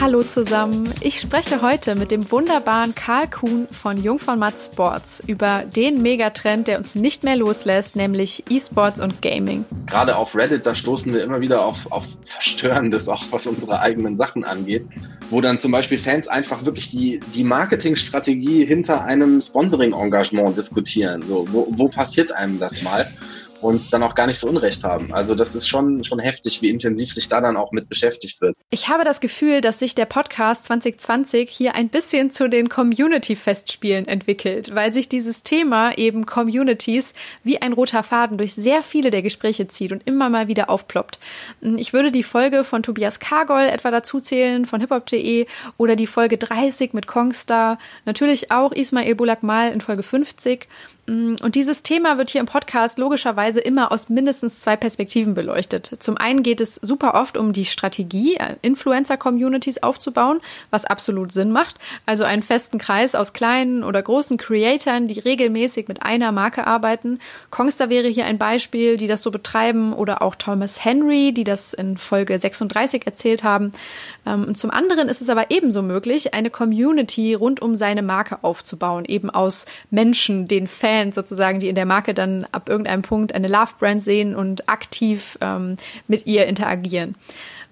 Hallo zusammen, ich spreche heute mit dem wunderbaren Karl Kuhn von Jung von Matt Sports über den Megatrend, der uns nicht mehr loslässt, nämlich E-Sports und Gaming. Gerade auf Reddit, da stoßen wir immer wieder auf, auf Verstörendes, auch was unsere eigenen Sachen angeht, wo dann zum Beispiel Fans einfach wirklich die, die Marketingstrategie hinter einem Sponsoring-Engagement diskutieren. So, wo, wo passiert einem das mal? Und dann auch gar nicht so Unrecht haben. Also das ist schon, schon heftig, wie intensiv sich da dann auch mit beschäftigt wird. Ich habe das Gefühl, dass sich der Podcast 2020 hier ein bisschen zu den Community-Festspielen entwickelt, weil sich dieses Thema eben Communities wie ein roter Faden durch sehr viele der Gespräche zieht und immer mal wieder aufploppt. Ich würde die Folge von Tobias Kargol etwa dazu zählen, von hiphop.de oder die Folge 30 mit Kongstar, natürlich auch Ismail Bulakmal in Folge 50 Mm, und dieses Thema wird hier im Podcast logischerweise immer aus mindestens zwei Perspektiven beleuchtet. Zum einen geht es super oft um die Strategie, äh, Influencer-Communities aufzubauen, was absolut Sinn macht. Also einen festen Kreis aus kleinen oder großen Creatoren, die regelmäßig mit einer Marke arbeiten. Kongster wäre hier ein Beispiel, die das so betreiben, oder auch Thomas Henry, die das in Folge 36 erzählt haben. Ähm, und zum anderen ist es aber ebenso möglich, eine Community rund um seine Marke aufzubauen, eben aus Menschen, den Fans sozusagen, die in der Marke dann ab irgendeinem Punkt eine Love-Brand sehen und aktiv ähm, mit ihr interagieren.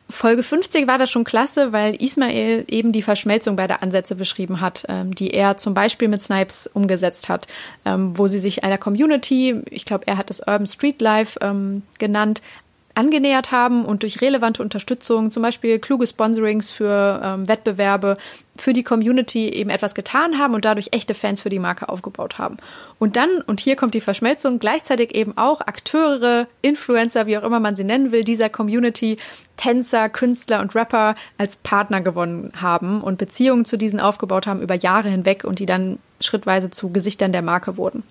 Folge 50 war das schon klasse, weil Ismail eben die Verschmelzung beider Ansätze beschrieben hat, ähm, die er zum Beispiel mit Snipes umgesetzt hat, ähm, wo sie sich einer Community, ich glaube, er hat das Urban Street Life ähm, genannt, angenähert haben und durch relevante Unterstützung, zum Beispiel kluge Sponsorings für ähm, Wettbewerbe, für die Community eben etwas getan haben und dadurch echte Fans für die Marke aufgebaut haben. Und dann, und hier kommt die Verschmelzung, gleichzeitig eben auch Akteure, Influencer, wie auch immer man sie nennen will, dieser Community, Tänzer, Künstler und Rapper als Partner gewonnen haben und Beziehungen zu diesen aufgebaut haben über Jahre hinweg und die dann schrittweise zu Gesichtern der Marke wurden.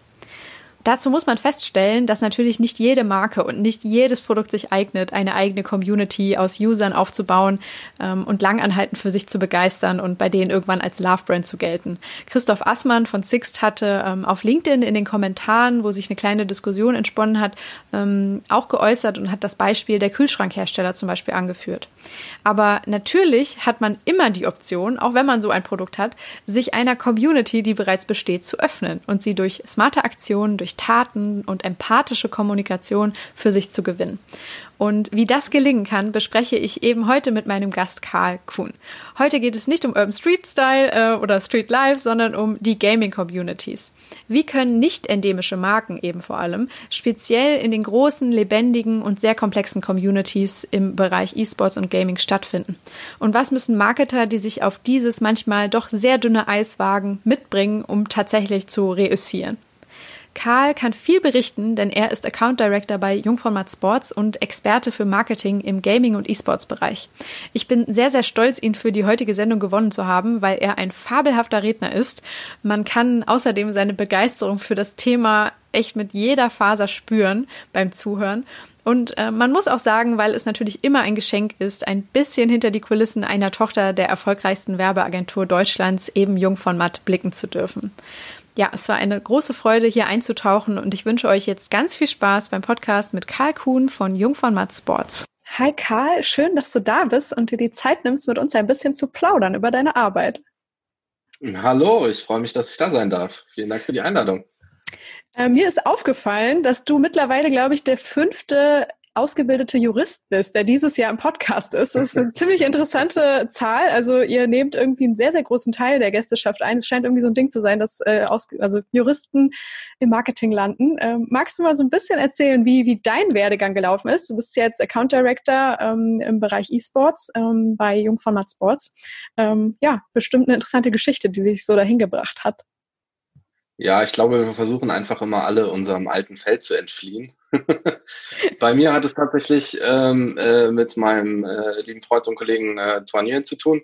Dazu muss man feststellen, dass natürlich nicht jede Marke und nicht jedes Produkt sich eignet, eine eigene Community aus Usern aufzubauen ähm, und langanhaltend für sich zu begeistern und bei denen irgendwann als Love-Brand zu gelten. Christoph Assmann von Sixt hatte ähm, auf LinkedIn in den Kommentaren, wo sich eine kleine Diskussion entsponnen hat, ähm, auch geäußert und hat das Beispiel der Kühlschrankhersteller zum Beispiel angeführt. Aber natürlich hat man immer die Option, auch wenn man so ein Produkt hat, sich einer Community, die bereits besteht, zu öffnen und sie durch smarte Aktionen, durch Taten und empathische Kommunikation für sich zu gewinnen. Und wie das gelingen kann, bespreche ich eben heute mit meinem Gast Karl Kuhn. Heute geht es nicht um Urban Street Style äh, oder Street Life, sondern um die Gaming Communities. Wie können nicht endemische Marken eben vor allem speziell in den großen, lebendigen und sehr komplexen Communities im Bereich E-Sports und Gaming stattfinden? Und was müssen Marketer, die sich auf dieses manchmal doch sehr dünne Eis wagen, mitbringen, um tatsächlich zu reüssieren? Karl kann viel berichten, denn er ist Account Director bei Jungformat Sports und Experte für Marketing im Gaming- und E-Sports-Bereich. Ich bin sehr, sehr stolz, ihn für die heutige Sendung gewonnen zu haben, weil er ein fabelhafter Redner ist. Man kann außerdem seine Begeisterung für das Thema echt mit jeder Faser spüren beim Zuhören. Und äh, man muss auch sagen, weil es natürlich immer ein Geschenk ist, ein bisschen hinter die Kulissen einer Tochter der erfolgreichsten Werbeagentur Deutschlands, eben Jung von Matt, blicken zu dürfen. Ja, es war eine große Freude, hier einzutauchen und ich wünsche euch jetzt ganz viel Spaß beim Podcast mit Karl Kuhn von Jung von Matt Sports. Hi Karl, schön, dass du da bist und dir die Zeit nimmst, mit uns ein bisschen zu plaudern über deine Arbeit. Hallo, ich freue mich, dass ich da sein darf. Vielen Dank für die Einladung. Äh, mir ist aufgefallen, dass du mittlerweile, glaube ich, der fünfte ausgebildete Jurist bist, der dieses Jahr im Podcast ist. Das ist eine ziemlich interessante Zahl. Also ihr nehmt irgendwie einen sehr, sehr großen Teil der Gästeschaft ein. Es scheint irgendwie so ein Ding zu sein, dass äh, aus, also Juristen im Marketing landen. Ähm, magst du mal so ein bisschen erzählen, wie, wie dein Werdegang gelaufen ist? Du bist jetzt Account Director ähm, im Bereich E-Sports ähm, bei Jungformat Sports. Ähm, ja, bestimmt eine interessante Geschichte, die sich so dahin gebracht hat. Ja, ich glaube, wir versuchen einfach immer alle unserem alten Feld zu entfliehen. Bei mir hat es tatsächlich ähm, äh, mit meinem äh, lieben Freund und Kollegen äh, Tournieren zu tun.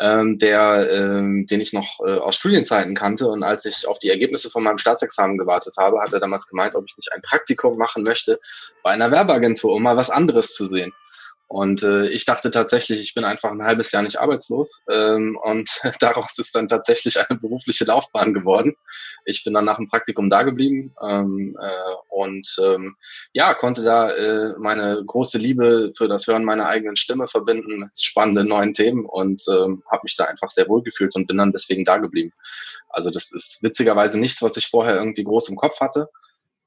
ähm, der, ähm, den ich noch äh, aus Studienzeiten kannte. Und als ich auf die Ergebnisse von meinem Staatsexamen gewartet habe, hat er damals gemeint, ob ich nicht ein Praktikum machen möchte bei einer Werbeagentur, um mal was anderes zu sehen. Und äh, ich dachte tatsächlich, ich bin einfach ein halbes Jahr nicht arbeitslos. Ähm, und daraus ist dann tatsächlich eine berufliche Laufbahn geworden. Ich bin dann nach dem Praktikum da geblieben ähm, äh, und ähm, ja, konnte da äh, meine große Liebe für das Hören meiner eigenen Stimme verbinden mit spannenden neuen Themen und ähm, habe mich da einfach sehr wohl gefühlt und bin dann deswegen da geblieben. Also das ist witzigerweise nichts, was ich vorher irgendwie groß im Kopf hatte.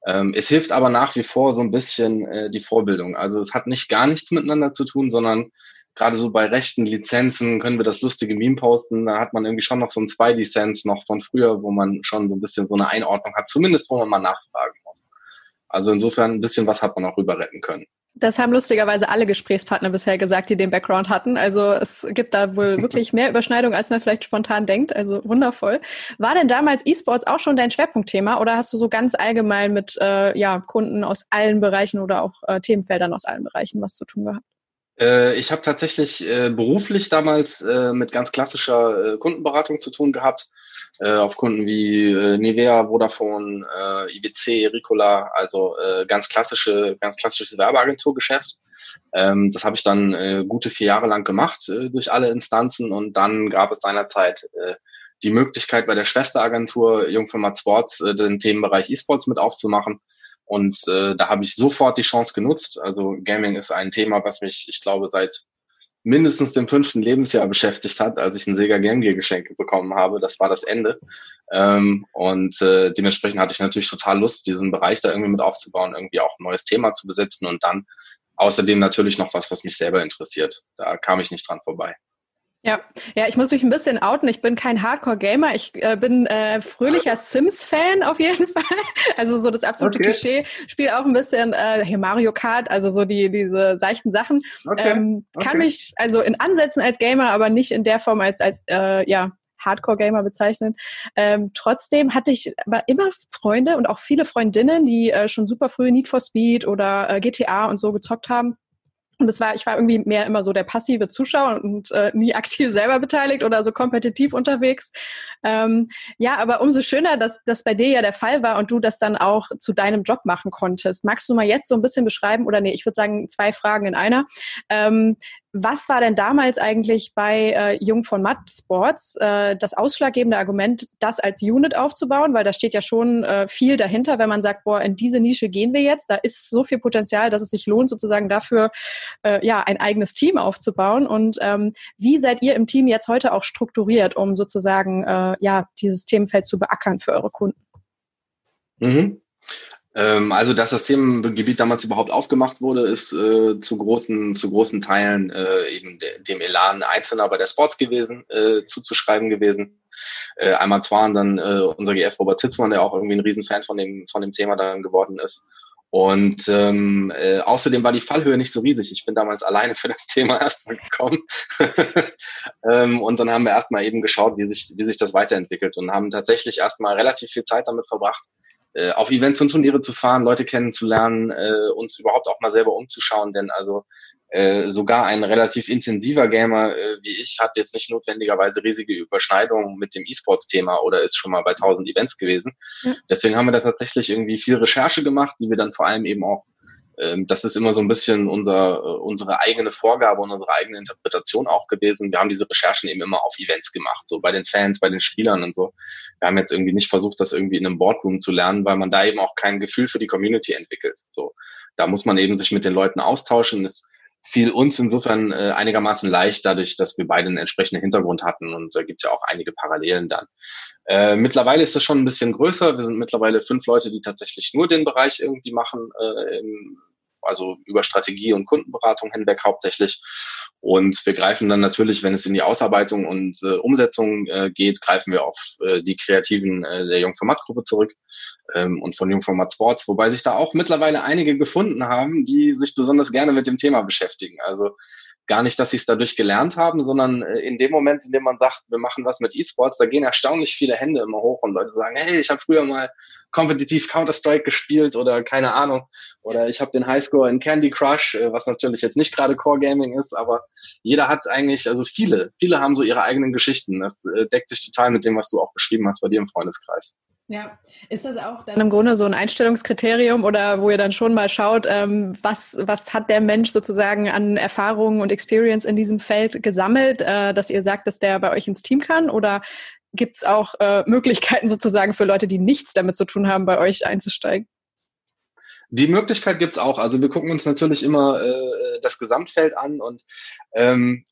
Ähm, es hilft aber nach wie vor so ein bisschen äh, die Vorbildung. Also es hat nicht gar nichts miteinander zu tun, sondern gerade so bei rechten Lizenzen können wir das lustige Meme posten. Da hat man irgendwie schon noch so ein Zwei-Lizenz noch von früher, wo man schon so ein bisschen so eine Einordnung hat, zumindest wo man mal nachfragen muss. Also insofern ein bisschen was hat man auch rüber retten können. Das haben lustigerweise alle Gesprächspartner bisher gesagt, die den Background hatten. Also es gibt da wohl wirklich mehr Überschneidung, als man vielleicht spontan denkt. Also wundervoll. War denn damals E-Sports auch schon dein Schwerpunktthema oder hast du so ganz allgemein mit äh, ja, Kunden aus allen Bereichen oder auch äh, Themenfeldern aus allen Bereichen was zu tun gehabt? Äh, ich habe tatsächlich äh, beruflich damals äh, mit ganz klassischer äh, Kundenberatung zu tun gehabt äh, auf Kunden wie äh, Nivea, Vodafone, äh, IBC, Ricola, also äh, ganz klassische, ganz klassisches Werbeagenturgeschäft. Ähm, das habe ich dann äh, gute vier Jahre lang gemacht äh, durch alle Instanzen und dann gab es seinerzeit äh, die Möglichkeit bei der Schwesteragentur Jungformat Sports äh, den Themenbereich E-Sports mit aufzumachen. Und äh, da habe ich sofort die Chance genutzt. Also Gaming ist ein Thema, was mich, ich glaube, seit mindestens dem fünften Lebensjahr beschäftigt hat, als ich ein Sega Game Gear geschenkt bekommen habe. Das war das Ende. Ähm, und äh, dementsprechend hatte ich natürlich total Lust, diesen Bereich da irgendwie mit aufzubauen, irgendwie auch ein neues Thema zu besetzen und dann außerdem natürlich noch was, was mich selber interessiert. Da kam ich nicht dran vorbei. Ja, ja, ich muss mich ein bisschen outen. Ich bin kein Hardcore-Gamer. Ich äh, bin äh, fröhlicher Sims-Fan auf jeden Fall. Also so das absolute okay. Klischee. Spiele auch ein bisschen äh, hier Mario Kart, also so die diese seichten Sachen. Okay. Ähm, kann okay. mich also in Ansätzen als Gamer, aber nicht in der Form als als äh, ja Hardcore-Gamer bezeichnen. Ähm, trotzdem hatte ich aber immer Freunde und auch viele Freundinnen, die äh, schon super früh Need for Speed oder äh, GTA und so gezockt haben. Und das war, ich war irgendwie mehr immer so der passive Zuschauer und äh, nie aktiv selber beteiligt oder so kompetitiv unterwegs. Ähm, ja, aber umso schöner, dass das bei dir ja der Fall war und du das dann auch zu deinem Job machen konntest. Magst du mal jetzt so ein bisschen beschreiben, oder nee, ich würde sagen, zwei Fragen in einer. Ähm, was war denn damals eigentlich bei äh, Jung von Matt Sports äh, das ausschlaggebende Argument, das als Unit aufzubauen? Weil da steht ja schon äh, viel dahinter, wenn man sagt, boah, in diese Nische gehen wir jetzt. Da ist so viel Potenzial, dass es sich lohnt, sozusagen dafür äh, ja ein eigenes Team aufzubauen. Und ähm, wie seid ihr im Team jetzt heute auch strukturiert, um sozusagen äh, ja dieses Themenfeld zu beackern für eure Kunden? Mhm. Ähm, also, dass das Themengebiet damals überhaupt aufgemacht wurde, ist äh, zu großen, zu großen Teilen äh, eben de dem Elan Einzelner bei der Sports gewesen, äh, zuzuschreiben gewesen. Äh, einmal zwar dann äh, unser GF Robert Zitzmann, der auch irgendwie ein Riesenfan von dem, von dem Thema dann geworden ist. Und ähm, äh, außerdem war die Fallhöhe nicht so riesig. Ich bin damals alleine für das Thema erstmal gekommen. ähm, und dann haben wir erstmal eben geschaut, wie sich, wie sich das weiterentwickelt und haben tatsächlich erstmal relativ viel Zeit damit verbracht, äh, auf Events und Turniere zu fahren, Leute kennenzulernen, äh, uns überhaupt auch mal selber umzuschauen, denn also äh, sogar ein relativ intensiver Gamer äh, wie ich hat jetzt nicht notwendigerweise riesige Überschneidungen mit dem E-Sports-Thema oder ist schon mal bei 1000 Events gewesen. Ja. Deswegen haben wir da tatsächlich irgendwie viel Recherche gemacht, die wir dann vor allem eben auch das ist immer so ein bisschen unser, äh, unsere eigene Vorgabe und unsere eigene Interpretation auch gewesen. Wir haben diese Recherchen eben immer auf Events gemacht, so bei den Fans, bei den Spielern und so. Wir haben jetzt irgendwie nicht versucht, das irgendwie in einem Boardroom zu lernen, weil man da eben auch kein Gefühl für die Community entwickelt. So, da muss man eben sich mit den Leuten austauschen. Es fiel uns insofern äh, einigermaßen leicht, dadurch, dass wir beide einen entsprechenden Hintergrund hatten und da gibt's ja auch einige Parallelen dann. Äh, mittlerweile ist das schon ein bisschen größer. Wir sind mittlerweile fünf Leute, die tatsächlich nur den Bereich irgendwie machen, äh, im, also über Strategie und Kundenberatung hinweg hauptsächlich. Und wir greifen dann natürlich, wenn es in die Ausarbeitung und äh, Umsetzung äh, geht, greifen wir auf äh, die Kreativen äh, der Jungformat-Gruppe zurück ähm, und von Jungformat Sports, wobei sich da auch mittlerweile einige gefunden haben, die sich besonders gerne mit dem Thema beschäftigen. Also gar nicht, dass sie es dadurch gelernt haben, sondern äh, in dem Moment, in dem man sagt, wir machen was mit E-Sports, da gehen erstaunlich viele Hände immer hoch und Leute sagen, hey, ich habe früher mal kompetitiv Counter-Strike gespielt oder keine Ahnung, oder ich habe den Highscore in Candy Crush, äh, was natürlich jetzt nicht gerade Core Gaming ist, aber jeder hat eigentlich, also viele, viele haben so ihre eigenen Geschichten. Das äh, deckt sich total mit dem, was du auch beschrieben hast bei dir im Freundeskreis. Ja, ist das auch dann im Grunde so ein Einstellungskriterium oder wo ihr dann schon mal schaut, ähm, was, was hat der Mensch sozusagen an Erfahrungen und Experience in diesem Feld gesammelt, äh, dass ihr sagt, dass der bei euch ins Team kann? Oder gibt es auch äh, Möglichkeiten sozusagen für Leute, die nichts damit zu tun haben, bei euch einzusteigen? Die Möglichkeit gibt's auch. Also wir gucken uns natürlich immer äh, das Gesamtfeld an und ähm,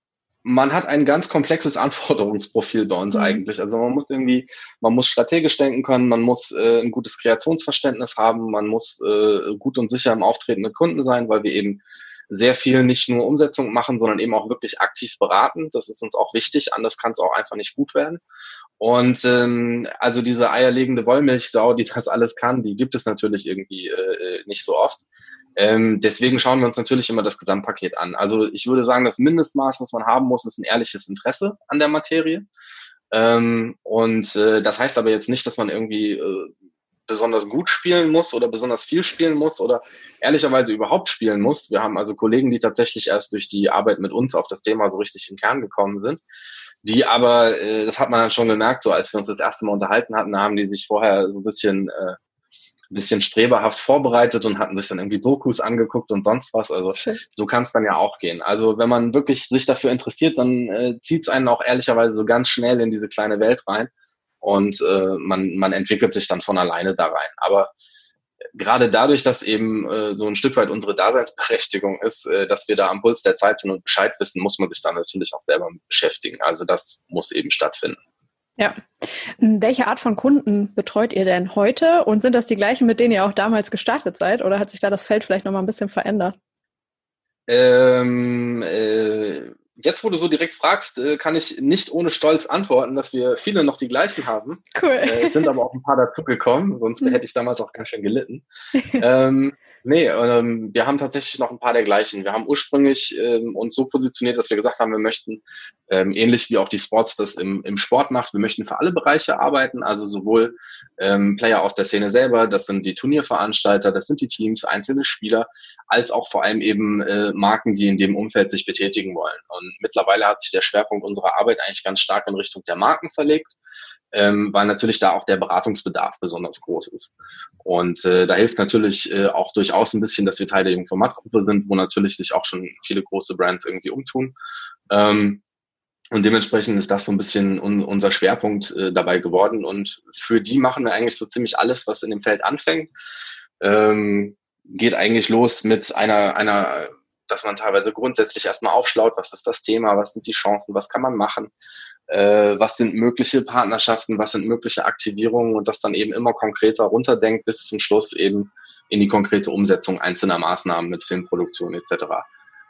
man hat ein ganz komplexes Anforderungsprofil bei uns mhm. eigentlich. Also man muss irgendwie, man muss strategisch denken können, man muss äh, ein gutes Kreationsverständnis haben, man muss äh, gut und sicher im Auftreten mit Kunden sein, weil wir eben sehr viel nicht nur Umsetzung machen, sondern eben auch wirklich aktiv beraten. Das ist uns auch wichtig, anders kann es auch einfach nicht gut werden. Und ähm, also diese eierlegende Wollmilchsau, die das alles kann, die gibt es natürlich irgendwie äh, nicht so oft. Ähm, deswegen schauen wir uns natürlich immer das Gesamtpaket an. Also ich würde sagen, das Mindestmaß, was man haben muss, ist ein ehrliches Interesse an der Materie. Ähm, und äh, das heißt aber jetzt nicht, dass man irgendwie äh, besonders gut spielen muss oder besonders viel spielen muss oder ehrlicherweise überhaupt spielen muss. Wir haben also Kollegen, die tatsächlich erst durch die Arbeit mit uns auf das Thema so richtig in Kern gekommen sind. Die aber, äh, das hat man dann schon gemerkt, so als wir uns das erste Mal unterhalten hatten, haben die sich vorher so ein bisschen äh, ein bisschen streberhaft vorbereitet und hatten sich dann irgendwie Dokus angeguckt und sonst was. Also Schön. so kann es dann ja auch gehen. Also wenn man wirklich sich dafür interessiert, dann äh, zieht es einen auch ehrlicherweise so ganz schnell in diese kleine Welt rein und äh, man, man entwickelt sich dann von alleine da rein. Aber gerade dadurch, dass eben äh, so ein Stück weit unsere Daseinsberechtigung ist, äh, dass wir da am Puls der Zeit sind und Bescheid wissen, muss man sich dann natürlich auch selber beschäftigen. Also das muss eben stattfinden. Ja. Welche Art von Kunden betreut ihr denn heute? Und sind das die gleichen, mit denen ihr auch damals gestartet seid? Oder hat sich da das Feld vielleicht nochmal ein bisschen verändert? Ähm, äh, jetzt, wo du so direkt fragst, äh, kann ich nicht ohne Stolz antworten, dass wir viele noch die gleichen haben. Cool. Äh, sind aber auch ein paar dazugekommen, sonst mhm. hätte ich damals auch ganz schön gelitten. ähm, Nee, ähm, wir haben tatsächlich noch ein paar der gleichen. Wir haben ursprünglich ähm, uns so positioniert, dass wir gesagt haben, wir möchten, ähm, ähnlich wie auch die Sports das im, im Sport macht, wir möchten für alle Bereiche arbeiten, also sowohl ähm, Player aus der Szene selber, das sind die Turnierveranstalter, das sind die Teams, einzelne Spieler, als auch vor allem eben äh, Marken, die in dem Umfeld sich betätigen wollen. Und mittlerweile hat sich der Schwerpunkt unserer Arbeit eigentlich ganz stark in Richtung der Marken verlegt ähm, weil natürlich da auch der Beratungsbedarf besonders groß ist. Und äh, da hilft natürlich äh, auch durchaus ein bisschen, dass wir Teil der jungen Formatgruppe sind, wo natürlich sich auch schon viele große Brands irgendwie umtun. Ähm, und dementsprechend ist das so ein bisschen un unser Schwerpunkt äh, dabei geworden. Und für die machen wir eigentlich so ziemlich alles, was in dem Feld anfängt. Ähm, geht eigentlich los mit einer, einer, dass man teilweise grundsätzlich erstmal aufschlaut, was ist das Thema, was sind die Chancen, was kann man machen, äh, was sind mögliche Partnerschaften, was sind mögliche Aktivierungen und das dann eben immer konkreter runterdenkt bis zum Schluss eben in die konkrete Umsetzung einzelner Maßnahmen mit Filmproduktion etc.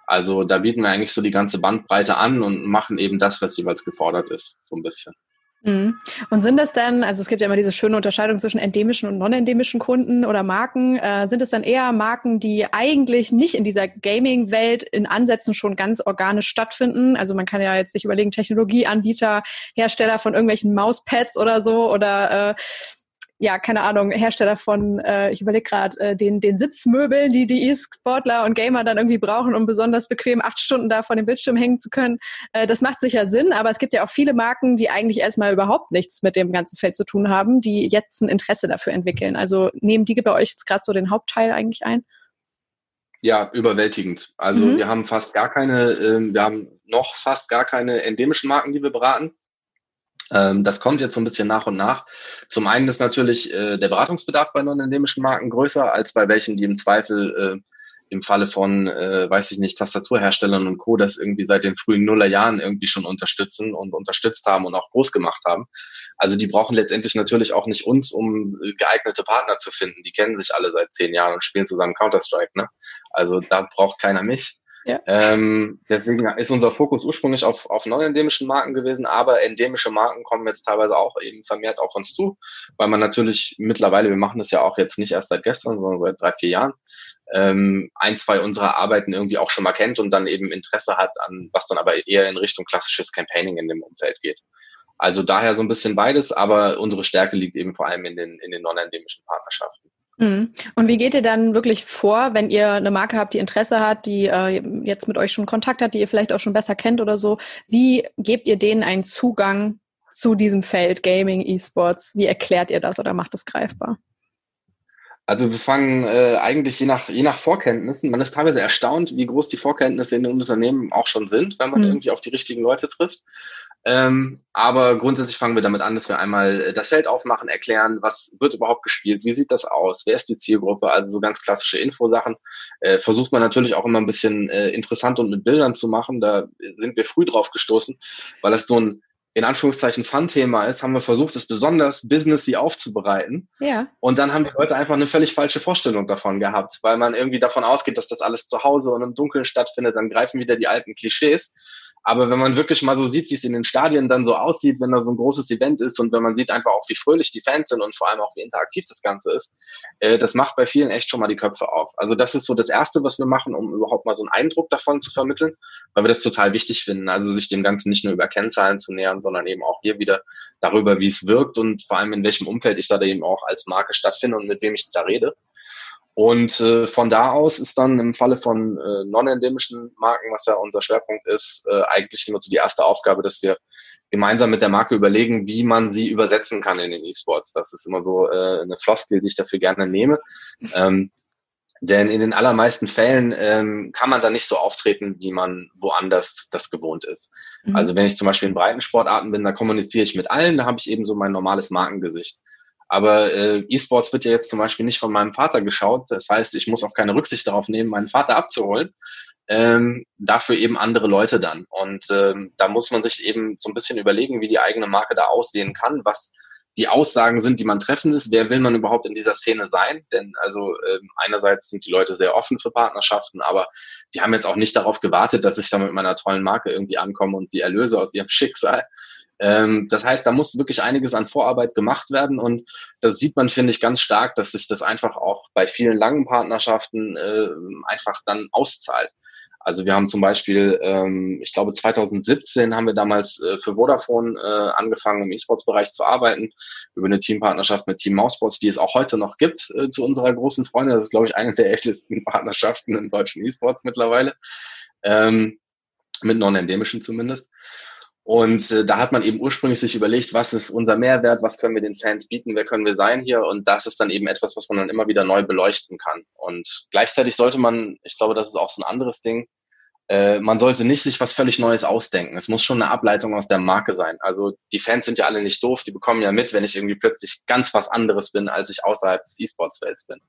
Also da bieten wir eigentlich so die ganze Bandbreite an und machen eben das, was jeweils gefordert ist, so ein bisschen. Mhm. Und sind das dann, also es gibt ja immer diese schöne Unterscheidung zwischen endemischen und non-endemischen Kunden oder Marken, äh, sind es dann eher Marken, die eigentlich nicht in dieser Gaming-Welt in Ansätzen schon ganz organisch stattfinden? Also man kann ja jetzt sich überlegen, Technologieanbieter, Hersteller von irgendwelchen Mauspads oder so oder äh, ja, keine Ahnung, Hersteller von, äh, ich überlege gerade, äh, den, den Sitzmöbeln, die die E-Sportler und Gamer dann irgendwie brauchen, um besonders bequem acht Stunden da vor dem Bildschirm hängen zu können. Äh, das macht sicher Sinn, aber es gibt ja auch viele Marken, die eigentlich erstmal überhaupt nichts mit dem ganzen Feld zu tun haben, die jetzt ein Interesse dafür entwickeln. Also nehmen die bei euch jetzt gerade so den Hauptteil eigentlich ein? Ja, überwältigend. Also mhm. wir haben fast gar keine, äh, wir haben noch fast gar keine endemischen Marken, die wir beraten. Ähm, das kommt jetzt so ein bisschen nach und nach. Zum einen ist natürlich äh, der Beratungsbedarf bei non-endemischen Marken größer als bei welchen, die im Zweifel äh, im Falle von, äh, weiß ich nicht, Tastaturherstellern und Co. das irgendwie seit den frühen Nullerjahren irgendwie schon unterstützen und unterstützt haben und auch groß gemacht haben. Also die brauchen letztendlich natürlich auch nicht uns, um geeignete Partner zu finden. Die kennen sich alle seit zehn Jahren und spielen zusammen Counter-Strike. Ne? Also da braucht keiner mich. Ja. Ähm, deswegen ist unser Fokus ursprünglich auf, auf neuendemischen Marken gewesen, aber endemische Marken kommen jetzt teilweise auch eben vermehrt auf uns zu, weil man natürlich mittlerweile, wir machen das ja auch jetzt nicht erst seit gestern, sondern seit drei, vier Jahren, ähm, ein, zwei unserer Arbeiten irgendwie auch schon mal kennt und dann eben Interesse hat an, was dann aber eher in Richtung klassisches Campaigning in dem Umfeld geht. Also daher so ein bisschen beides, aber unsere Stärke liegt eben vor allem in den, in den non-endemischen Partnerschaften. Mhm. Und wie geht ihr dann wirklich vor, wenn ihr eine Marke habt, die Interesse hat, die äh, jetzt mit euch schon Kontakt hat, die ihr vielleicht auch schon besser kennt oder so? Wie gebt ihr denen einen Zugang zu diesem Feld Gaming, E-Sports? Wie erklärt ihr das oder macht es greifbar? Also wir fangen äh, eigentlich je nach, je nach Vorkenntnissen. Man ist teilweise erstaunt, wie groß die Vorkenntnisse in den Unternehmen auch schon sind, wenn man mhm. irgendwie auf die richtigen Leute trifft. Ähm, aber grundsätzlich fangen wir damit an, dass wir einmal äh, das Feld aufmachen, erklären, was wird überhaupt gespielt, wie sieht das aus, wer ist die Zielgruppe, also so ganz klassische Infosachen. Äh, versucht man natürlich auch immer ein bisschen äh, interessant und mit Bildern zu machen. Da sind wir früh drauf gestoßen, weil das so ein in Anführungszeichen Fun-Thema ist, haben wir versucht, es besonders businessy aufzubereiten. Ja. Und dann haben die Leute einfach eine völlig falsche Vorstellung davon gehabt, weil man irgendwie davon ausgeht, dass das alles zu Hause und im Dunkeln stattfindet, dann greifen wieder die alten Klischees. Aber wenn man wirklich mal so sieht, wie es in den Stadien dann so aussieht, wenn da so ein großes Event ist und wenn man sieht einfach auch, wie fröhlich die Fans sind und vor allem auch, wie interaktiv das Ganze ist, äh, das macht bei vielen echt schon mal die Köpfe auf. Also das ist so das Erste, was wir machen, um überhaupt mal so einen Eindruck davon zu vermitteln, weil wir das total wichtig finden. Also sich dem Ganzen nicht nur über Kennzahlen zu nähern, sondern eben auch hier wieder darüber, wie es wirkt und vor allem in welchem Umfeld ich da eben auch als Marke stattfinde und mit wem ich da rede. Und äh, von da aus ist dann im Falle von äh, non-endemischen Marken, was ja unser Schwerpunkt ist, äh, eigentlich immer so die erste Aufgabe, dass wir gemeinsam mit der Marke überlegen, wie man sie übersetzen kann in den E-Sports. Das ist immer so äh, eine Floskel, die ich dafür gerne nehme. Ähm, denn in den allermeisten Fällen ähm, kann man da nicht so auftreten, wie man woanders das gewohnt ist. Mhm. Also wenn ich zum Beispiel in Breitensportarten bin, da kommuniziere ich mit allen, da habe ich eben so mein normales Markengesicht. Aber äh, E-Sports wird ja jetzt zum Beispiel nicht von meinem Vater geschaut. Das heißt, ich muss auch keine Rücksicht darauf nehmen, meinen Vater abzuholen. Ähm, dafür eben andere Leute dann. Und ähm, da muss man sich eben so ein bisschen überlegen, wie die eigene Marke da aussehen kann, was die Aussagen sind, die man treffen ist. Wer will man überhaupt in dieser Szene sein? Denn also ähm, einerseits sind die Leute sehr offen für Partnerschaften, aber die haben jetzt auch nicht darauf gewartet, dass ich da mit meiner tollen Marke irgendwie ankomme und die Erlöse aus ihrem Schicksal. Ähm, das heißt, da muss wirklich einiges an Vorarbeit gemacht werden und das sieht man, finde ich, ganz stark, dass sich das einfach auch bei vielen langen Partnerschaften äh, einfach dann auszahlt. Also wir haben zum Beispiel, ähm, ich glaube 2017 haben wir damals äh, für Vodafone äh, angefangen im E-Sports-Bereich zu arbeiten über eine Teampartnerschaft mit Team Mousesports, die es auch heute noch gibt äh, zu unserer großen Freunde. Das ist glaube ich eine der ältesten Partnerschaften im deutschen E-Sports mittlerweile, ähm, mit non-endemischen zumindest. Und äh, da hat man eben ursprünglich sich überlegt, was ist unser Mehrwert, was können wir den Fans bieten, wer können wir sein hier. Und das ist dann eben etwas, was man dann immer wieder neu beleuchten kann. Und gleichzeitig sollte man, ich glaube, das ist auch so ein anderes Ding, äh, man sollte nicht sich was völlig Neues ausdenken. Es muss schon eine Ableitung aus der Marke sein. Also die Fans sind ja alle nicht doof, die bekommen ja mit, wenn ich irgendwie plötzlich ganz was anderes bin, als ich außerhalb des E-Sports-Felds bin.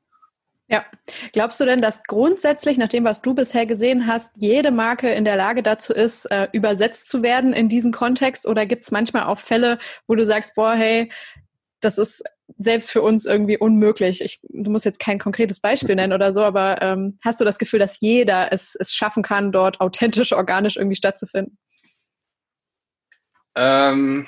Ja. Glaubst du denn, dass grundsätzlich, nach dem, was du bisher gesehen hast, jede Marke in der Lage dazu ist, äh, übersetzt zu werden in diesem Kontext? Oder gibt es manchmal auch Fälle, wo du sagst, boah, hey, das ist selbst für uns irgendwie unmöglich. Ich, du musst jetzt kein konkretes Beispiel nennen oder so, aber ähm, hast du das Gefühl, dass jeder es, es schaffen kann, dort authentisch, organisch irgendwie stattzufinden? Ähm,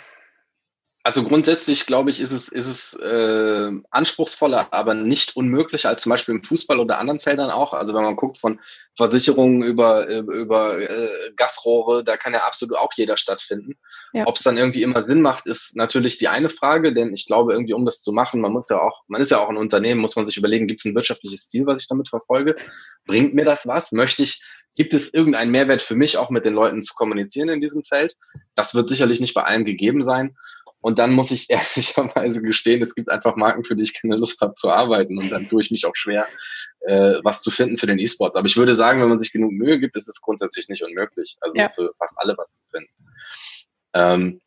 also grundsätzlich glaube ich, ist es, ist es äh, anspruchsvoller, aber nicht unmöglich als zum Beispiel im Fußball oder anderen Feldern auch. Also wenn man guckt von Versicherungen über, äh, über äh, Gasrohre, da kann ja absolut auch jeder stattfinden. Ja. Ob es dann irgendwie immer Sinn macht, ist natürlich die eine Frage, denn ich glaube irgendwie, um das zu machen, man muss ja auch, man ist ja auch ein Unternehmen, muss man sich überlegen, gibt es ein wirtschaftliches Ziel, was ich damit verfolge? Bringt mir das was? Möchte ich Gibt es irgendeinen Mehrwert für mich, auch mit den Leuten zu kommunizieren in diesem Feld? Das wird sicherlich nicht bei allen gegeben sein. Und dann muss ich ehrlicherweise gestehen, es gibt einfach Marken, für die ich keine Lust habe zu arbeiten. Und dann tue ich mich auch schwer, äh, was zu finden für den E-Sports. Aber ich würde sagen, wenn man sich genug Mühe gibt, ist es grundsätzlich nicht unmöglich. Also ja. für fast alle was zu finden. Ähm,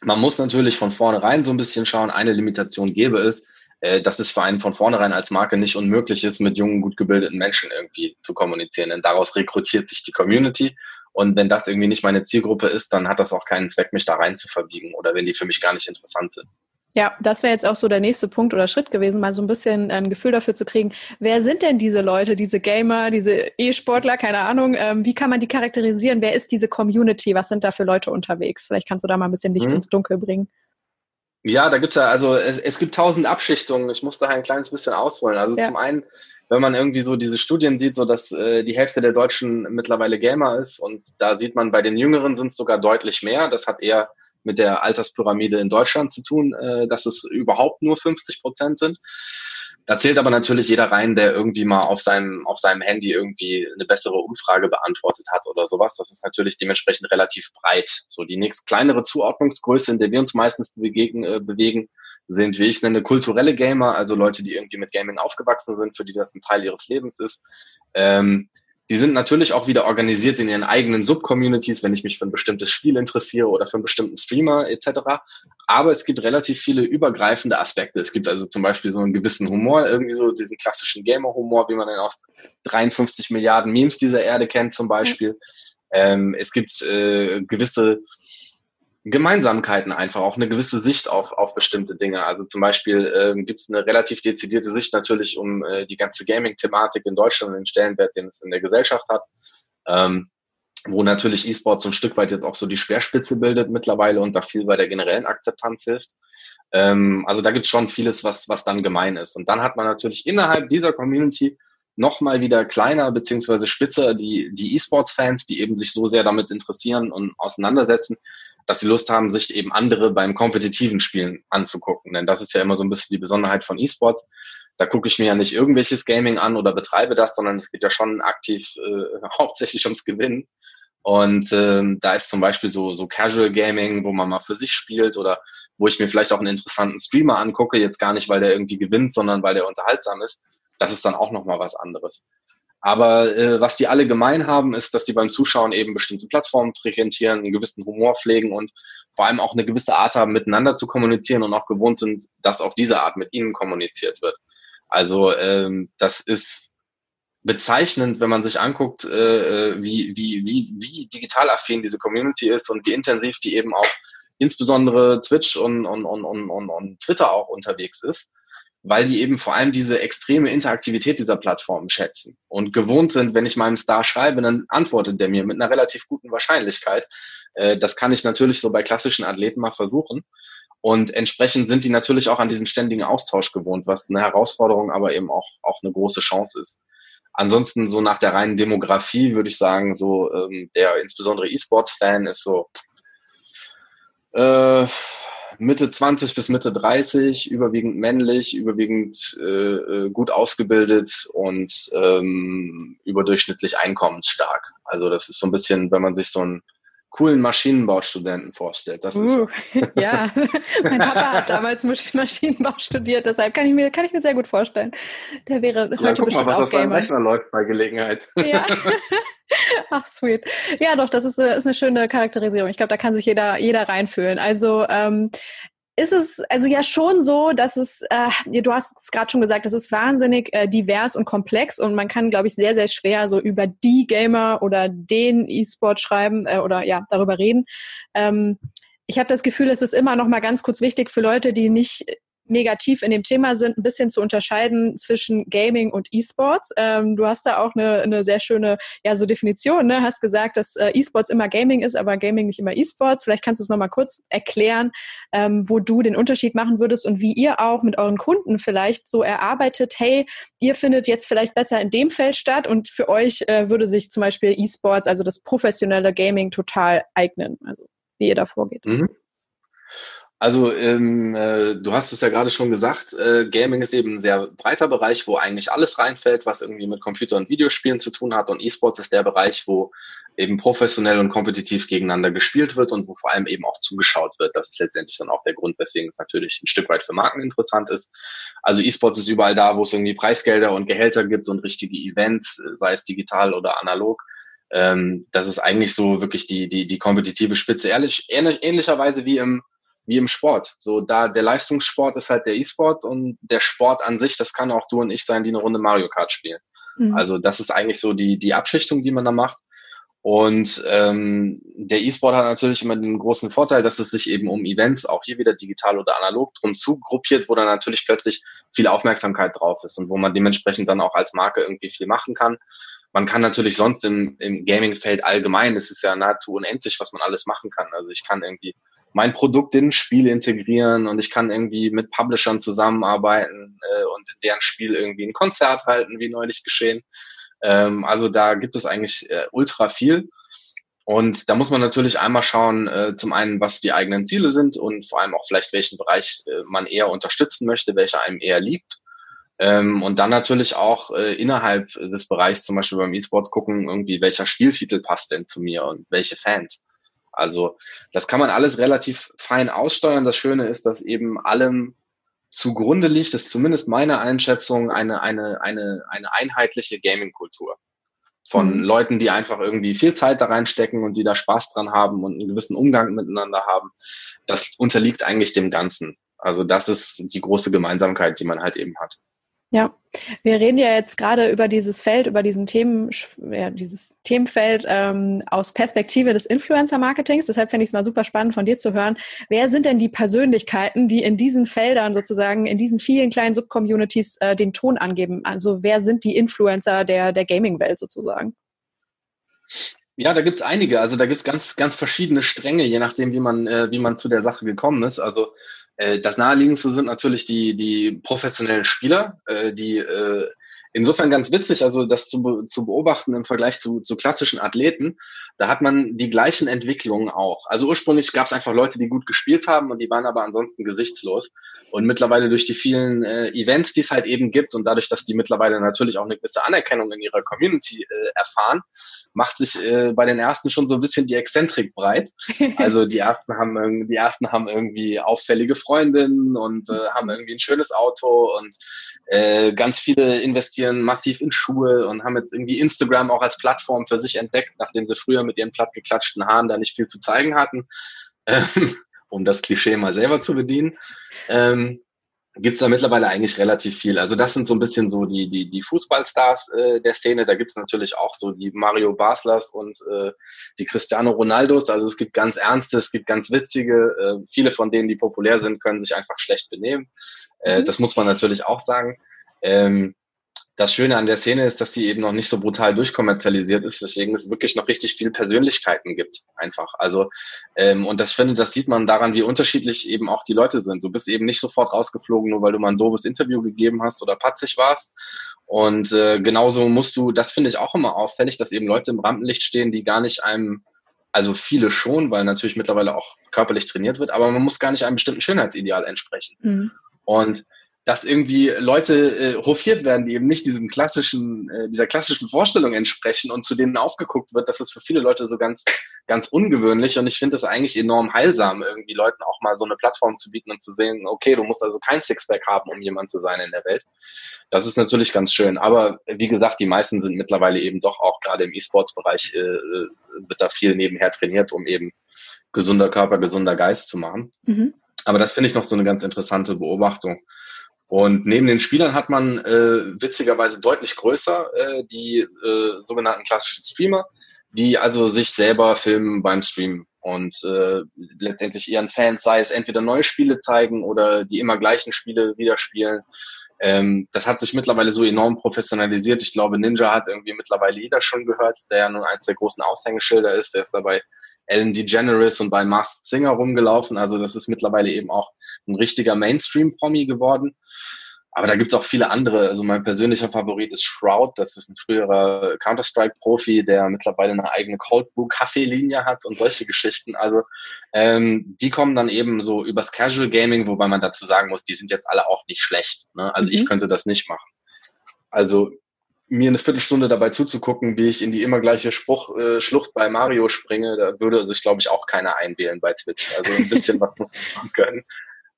man muss natürlich von vornherein so ein bisschen schauen, eine Limitation gäbe es, dass es für einen von vornherein als Marke nicht unmöglich ist, mit jungen, gut gebildeten Menschen irgendwie zu kommunizieren. Denn daraus rekrutiert sich die Community und wenn das irgendwie nicht meine Zielgruppe ist, dann hat das auch keinen Zweck, mich da rein zu verbiegen oder wenn die für mich gar nicht interessant sind. Ja, das wäre jetzt auch so der nächste Punkt oder Schritt gewesen, mal so ein bisschen ein Gefühl dafür zu kriegen, wer sind denn diese Leute, diese Gamer, diese E-Sportler, keine Ahnung, ähm, wie kann man die charakterisieren? Wer ist diese Community? Was sind da für Leute unterwegs? Vielleicht kannst du da mal ein bisschen Licht mhm. ins Dunkel bringen. Ja, da gibt's ja, also es, es gibt tausend Abschichtungen. Ich muss da ein kleines bisschen ausholen. Also ja. zum einen, wenn man irgendwie so diese Studien sieht, so dass äh, die Hälfte der Deutschen mittlerweile Gamer ist und da sieht man bei den Jüngeren sind es sogar deutlich mehr. Das hat eher mit der Alterspyramide in Deutschland zu tun, äh, dass es überhaupt nur 50 Prozent sind. Da zählt aber natürlich jeder rein, der irgendwie mal auf seinem, auf seinem Handy irgendwie eine bessere Umfrage beantwortet hat oder sowas. Das ist natürlich dementsprechend relativ breit. So die nächst kleinere Zuordnungsgröße, in der wir uns meistens bewegen, äh, bewegen sind, wie ich es nenne, kulturelle Gamer, also Leute, die irgendwie mit Gaming aufgewachsen sind, für die das ein Teil ihres Lebens ist. Ähm, die sind natürlich auch wieder organisiert in ihren eigenen Subcommunities, wenn ich mich für ein bestimmtes Spiel interessiere oder für einen bestimmten Streamer etc. Aber es gibt relativ viele übergreifende Aspekte. Es gibt also zum Beispiel so einen gewissen Humor, irgendwie so diesen klassischen Gamer-Humor, wie man den aus 53 Milliarden Memes dieser Erde kennt zum Beispiel. Ähm, es gibt äh, gewisse Gemeinsamkeiten einfach, auch eine gewisse Sicht auf, auf bestimmte Dinge. Also zum Beispiel ähm, gibt es eine relativ dezidierte Sicht natürlich um äh, die ganze Gaming-Thematik in Deutschland und den Stellenwert, den es in der Gesellschaft hat. Ähm, wo natürlich E-Sport so ein Stück weit jetzt auch so die Speerspitze bildet mittlerweile und da viel bei der generellen Akzeptanz hilft. Ähm, also da gibt es schon vieles, was, was dann gemein ist. Und dann hat man natürlich innerhalb dieser Community nochmal wieder kleiner beziehungsweise spitzer die, die E-Sports-Fans, die eben sich so sehr damit interessieren und auseinandersetzen, dass sie Lust haben, sich eben andere beim kompetitiven Spielen anzugucken. Denn das ist ja immer so ein bisschen die Besonderheit von E-Sports. Da gucke ich mir ja nicht irgendwelches Gaming an oder betreibe das, sondern es geht ja schon aktiv äh, hauptsächlich ums Gewinnen. Und ähm, da ist zum Beispiel so, so Casual Gaming, wo man mal für sich spielt oder wo ich mir vielleicht auch einen interessanten Streamer angucke, jetzt gar nicht, weil der irgendwie gewinnt, sondern weil der unterhaltsam ist. Das ist dann auch nochmal was anderes. Aber äh, was die alle gemein haben, ist, dass die beim Zuschauen eben bestimmte Plattformen frequentieren, einen gewissen Humor pflegen und vor allem auch eine gewisse Art haben, miteinander zu kommunizieren und auch gewohnt sind, dass auf diese Art mit ihnen kommuniziert wird. Also ähm, das ist bezeichnend, wenn man sich anguckt, äh, äh wie, wie, wie, wie digital affin diese Community ist und wie intensiv die eben auch insbesondere Twitch und, und, und, und, und Twitter auch unterwegs ist weil die eben vor allem diese extreme Interaktivität dieser Plattformen schätzen und gewohnt sind, wenn ich meinem Star schreibe, dann antwortet der mir mit einer relativ guten Wahrscheinlichkeit. Äh, das kann ich natürlich so bei klassischen Athleten mal versuchen. Und entsprechend sind die natürlich auch an diesen ständigen Austausch gewohnt, was eine Herausforderung, aber eben auch, auch eine große Chance ist. Ansonsten so nach der reinen Demografie würde ich sagen, so ähm, der insbesondere E-Sports-Fan ist so äh, Mitte 20 bis Mitte 30, überwiegend männlich, überwiegend äh, äh, gut ausgebildet und ähm, überdurchschnittlich einkommensstark. Also das ist so ein bisschen, wenn man sich so einen coolen Maschinenbaustudenten vorstellt. Das uh, ist ja, mein Papa hat damals Maschinenbau studiert, deshalb kann ich mir, kann ich mir sehr gut vorstellen. Der wäre heute ja, guck bestimmt mal, was auch Gamer. Rechner läuft bei Gelegenheit. Ja. Ach, sweet. Ja, doch, das ist eine, ist eine schöne Charakterisierung. Ich glaube, da kann sich jeder, jeder reinfühlen. Also, ähm, ist es also ja schon so, dass es, äh, du hast es gerade schon gesagt, das ist wahnsinnig äh, divers und komplex und man kann, glaube ich, sehr, sehr schwer so über die Gamer oder den E-Sport schreiben äh, oder ja, darüber reden. Ähm, ich habe das Gefühl, es ist immer noch mal ganz kurz wichtig für Leute, die nicht negativ in dem Thema sind, ein bisschen zu unterscheiden zwischen Gaming und E-Sports. Ähm, du hast da auch eine, eine sehr schöne ja, so Definition, ne? hast gesagt, dass äh, E-Sports immer Gaming ist, aber Gaming nicht immer E-Sports. Vielleicht kannst du es nochmal kurz erklären, ähm, wo du den Unterschied machen würdest und wie ihr auch mit euren Kunden vielleicht so erarbeitet, hey, ihr findet jetzt vielleicht besser in dem Feld statt und für euch äh, würde sich zum Beispiel E-Sports, also das professionelle Gaming, total eignen. Also wie ihr da vorgeht. Mhm. Also ähm, äh, du hast es ja gerade schon gesagt, äh, Gaming ist eben ein sehr breiter Bereich, wo eigentlich alles reinfällt, was irgendwie mit Computer- und Videospielen zu tun hat. Und E-Sports ist der Bereich, wo eben professionell und kompetitiv gegeneinander gespielt wird und wo vor allem eben auch zugeschaut wird. Das ist letztendlich dann auch der Grund, weswegen es natürlich ein Stück weit für Marken interessant ist. Also E-Sports ist überall da, wo es irgendwie Preisgelder und Gehälter gibt und richtige Events, sei es digital oder analog. Ähm, das ist eigentlich so wirklich die, die, die kompetitive Spitze. Ehrlich, ähnlich, ähnlicherweise wie im wie im Sport. So da der Leistungssport ist halt der E-Sport und der Sport an sich, das kann auch du und ich sein, die eine Runde Mario Kart spielen. Mhm. Also das ist eigentlich so die die Abschichtung, die man da macht. Und ähm, der E-Sport hat natürlich immer den großen Vorteil, dass es sich eben um Events, auch hier wieder digital oder analog, drum zugruppiert, wo dann natürlich plötzlich viel Aufmerksamkeit drauf ist und wo man dementsprechend dann auch als Marke irgendwie viel machen kann. Man kann natürlich sonst im, im Gaming-Feld allgemein, es ist ja nahezu unendlich, was man alles machen kann. Also ich kann irgendwie mein Produkt in ein Spiel integrieren und ich kann irgendwie mit Publishern zusammenarbeiten äh, und deren Spiel irgendwie ein Konzert halten, wie neulich geschehen. Ähm, also da gibt es eigentlich äh, ultra viel. Und da muss man natürlich einmal schauen, äh, zum einen, was die eigenen Ziele sind und vor allem auch vielleicht, welchen Bereich äh, man eher unterstützen möchte, welcher einem eher liegt. Ähm, und dann natürlich auch äh, innerhalb des Bereichs, zum Beispiel beim E-Sports, gucken, irgendwie, welcher Spieltitel passt denn zu mir und welche Fans. Also das kann man alles relativ fein aussteuern. Das Schöne ist, dass eben allem zugrunde liegt, ist zumindest meine Einschätzung eine, eine, eine, eine einheitliche Gaming-Kultur. Von mhm. Leuten, die einfach irgendwie viel Zeit da reinstecken und die da Spaß dran haben und einen gewissen Umgang miteinander haben. Das unterliegt eigentlich dem Ganzen. Also das ist die große Gemeinsamkeit, die man halt eben hat. Ja, wir reden ja jetzt gerade über dieses Feld, über diesen Themen, ja, dieses Themenfeld ähm, aus Perspektive des Influencer-Marketings. Deshalb fände ich es mal super spannend von dir zu hören. Wer sind denn die Persönlichkeiten, die in diesen Feldern sozusagen, in diesen vielen kleinen Subcommunities äh, den Ton angeben? Also wer sind die Influencer der, der Gaming-Welt sozusagen? Ja, da gibt's einige. Also da gibt's ganz, ganz verschiedene Stränge, je nachdem, wie man, äh, wie man zu der Sache gekommen ist. Also äh, das naheliegendste sind natürlich die, die professionellen Spieler, äh, die äh, insofern ganz witzig, also das zu, zu beobachten im Vergleich zu, zu klassischen Athleten, da hat man die gleichen Entwicklungen auch. Also ursprünglich gab es einfach Leute, die gut gespielt haben und die waren aber ansonsten gesichtslos. Und mittlerweile durch die vielen äh, Events, die es halt eben gibt und dadurch, dass die mittlerweile natürlich auch eine gewisse Anerkennung in ihrer Community äh, erfahren, macht sich äh, bei den ersten schon so ein bisschen die Exzentrik breit. Also die ersten haben die ersten haben irgendwie auffällige Freundinnen und äh, haben irgendwie ein schönes Auto und äh, ganz viele investieren massiv in Schuhe und haben jetzt irgendwie Instagram auch als Plattform für sich entdeckt, nachdem sie früher mit ihren plattgeklatschten Haaren da nicht viel zu zeigen hatten, ähm, um das Klischee mal selber zu bedienen. Ähm, gibt's da mittlerweile eigentlich relativ viel. Also das sind so ein bisschen so die, die, die Fußballstars äh, der Szene. Da gibt's natürlich auch so die Mario Baslers und äh, die Cristiano Ronaldos. Also es gibt ganz ernste, es gibt ganz witzige. Äh, viele von denen, die populär sind, können sich einfach schlecht benehmen. Äh, mhm. Das muss man natürlich auch sagen. Ähm, das Schöne an der Szene ist, dass die eben noch nicht so brutal durchkommerzialisiert ist, weswegen es wirklich noch richtig viel Persönlichkeiten gibt, einfach. Also, ähm, und das finde, das sieht man daran, wie unterschiedlich eben auch die Leute sind. Du bist eben nicht sofort rausgeflogen, nur weil du mal ein doofes Interview gegeben hast oder patzig warst. Und äh, genauso musst du, das finde ich auch immer auffällig, dass eben Leute im Rampenlicht stehen, die gar nicht einem, also viele schon, weil natürlich mittlerweile auch körperlich trainiert wird, aber man muss gar nicht einem bestimmten Schönheitsideal entsprechen. Mhm. Und dass irgendwie Leute äh, hofiert werden, die eben nicht diesem klassischen, äh, dieser klassischen Vorstellung entsprechen und zu denen aufgeguckt wird, das ist für viele Leute so ganz, ganz ungewöhnlich. Und ich finde es eigentlich enorm heilsam, irgendwie Leuten auch mal so eine Plattform zu bieten und zu sehen, okay, du musst also kein Sixpack haben, um jemand zu sein in der Welt. Das ist natürlich ganz schön. Aber wie gesagt, die meisten sind mittlerweile eben doch auch gerade im E-Sports-Bereich äh, äh wird da viel nebenher trainiert, um eben gesunder Körper, gesunder Geist zu machen. Mhm. Aber das finde ich noch so eine ganz interessante Beobachtung. Und neben den Spielern hat man äh, witzigerweise deutlich größer äh, die äh, sogenannten klassischen Streamer, die also sich selber filmen beim Streamen und äh, letztendlich ihren Fans, sei es entweder neue Spiele zeigen oder die immer gleichen Spiele wieder spielen. Ähm, das hat sich mittlerweile so enorm professionalisiert. Ich glaube, Ninja hat irgendwie mittlerweile jeder schon gehört, der ja nun eins der großen Aushängeschilder ist. Der ist dabei Ellen DeGeneres und bei Masked Singer rumgelaufen. Also das ist mittlerweile eben auch ein richtiger Mainstream-Promi geworden. Aber da gibt's auch viele andere. Also mein persönlicher Favorit ist Shroud. Das ist ein früherer Counter-Strike-Profi, der mittlerweile eine eigene Cold Brew-Kaffeelinie hat und solche Geschichten. Also ähm, die kommen dann eben so übers Casual Gaming, wobei man dazu sagen muss, die sind jetzt alle auch nicht schlecht. Ne? Also mhm. ich könnte das nicht machen. Also mir eine Viertelstunde dabei zuzugucken, wie ich in die immer gleiche Spruch, äh, Schlucht bei Mario springe, da würde sich, glaube ich, auch keiner einwählen bei Twitch. Also ein bisschen was muss man machen können.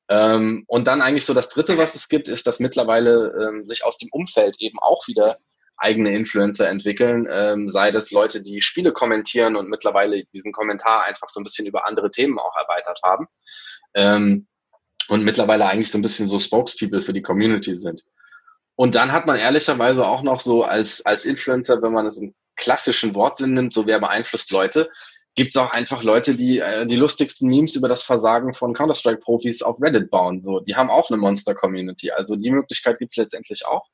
Ähm, und dann eigentlich so das Dritte, was es gibt, ist, dass mittlerweile ähm, sich aus dem Umfeld eben auch wieder eigene Influencer entwickeln, ähm, sei das Leute, die Spiele kommentieren und mittlerweile diesen Kommentar einfach so ein bisschen über andere Themen auch erweitert haben ähm, und mittlerweile eigentlich so ein bisschen so Spokespeople für die Community sind. Und dann hat man ehrlicherweise auch noch so als, als Influencer, wenn man es in klassischen Wortsinn nimmt, so wer beeinflusst Leute, gibt es auch einfach Leute, die äh, die lustigsten Memes über das Versagen von Counter-Strike-Profis auf Reddit bauen. So, die haben auch eine Monster-Community. Also die Möglichkeit gibt es letztendlich auch.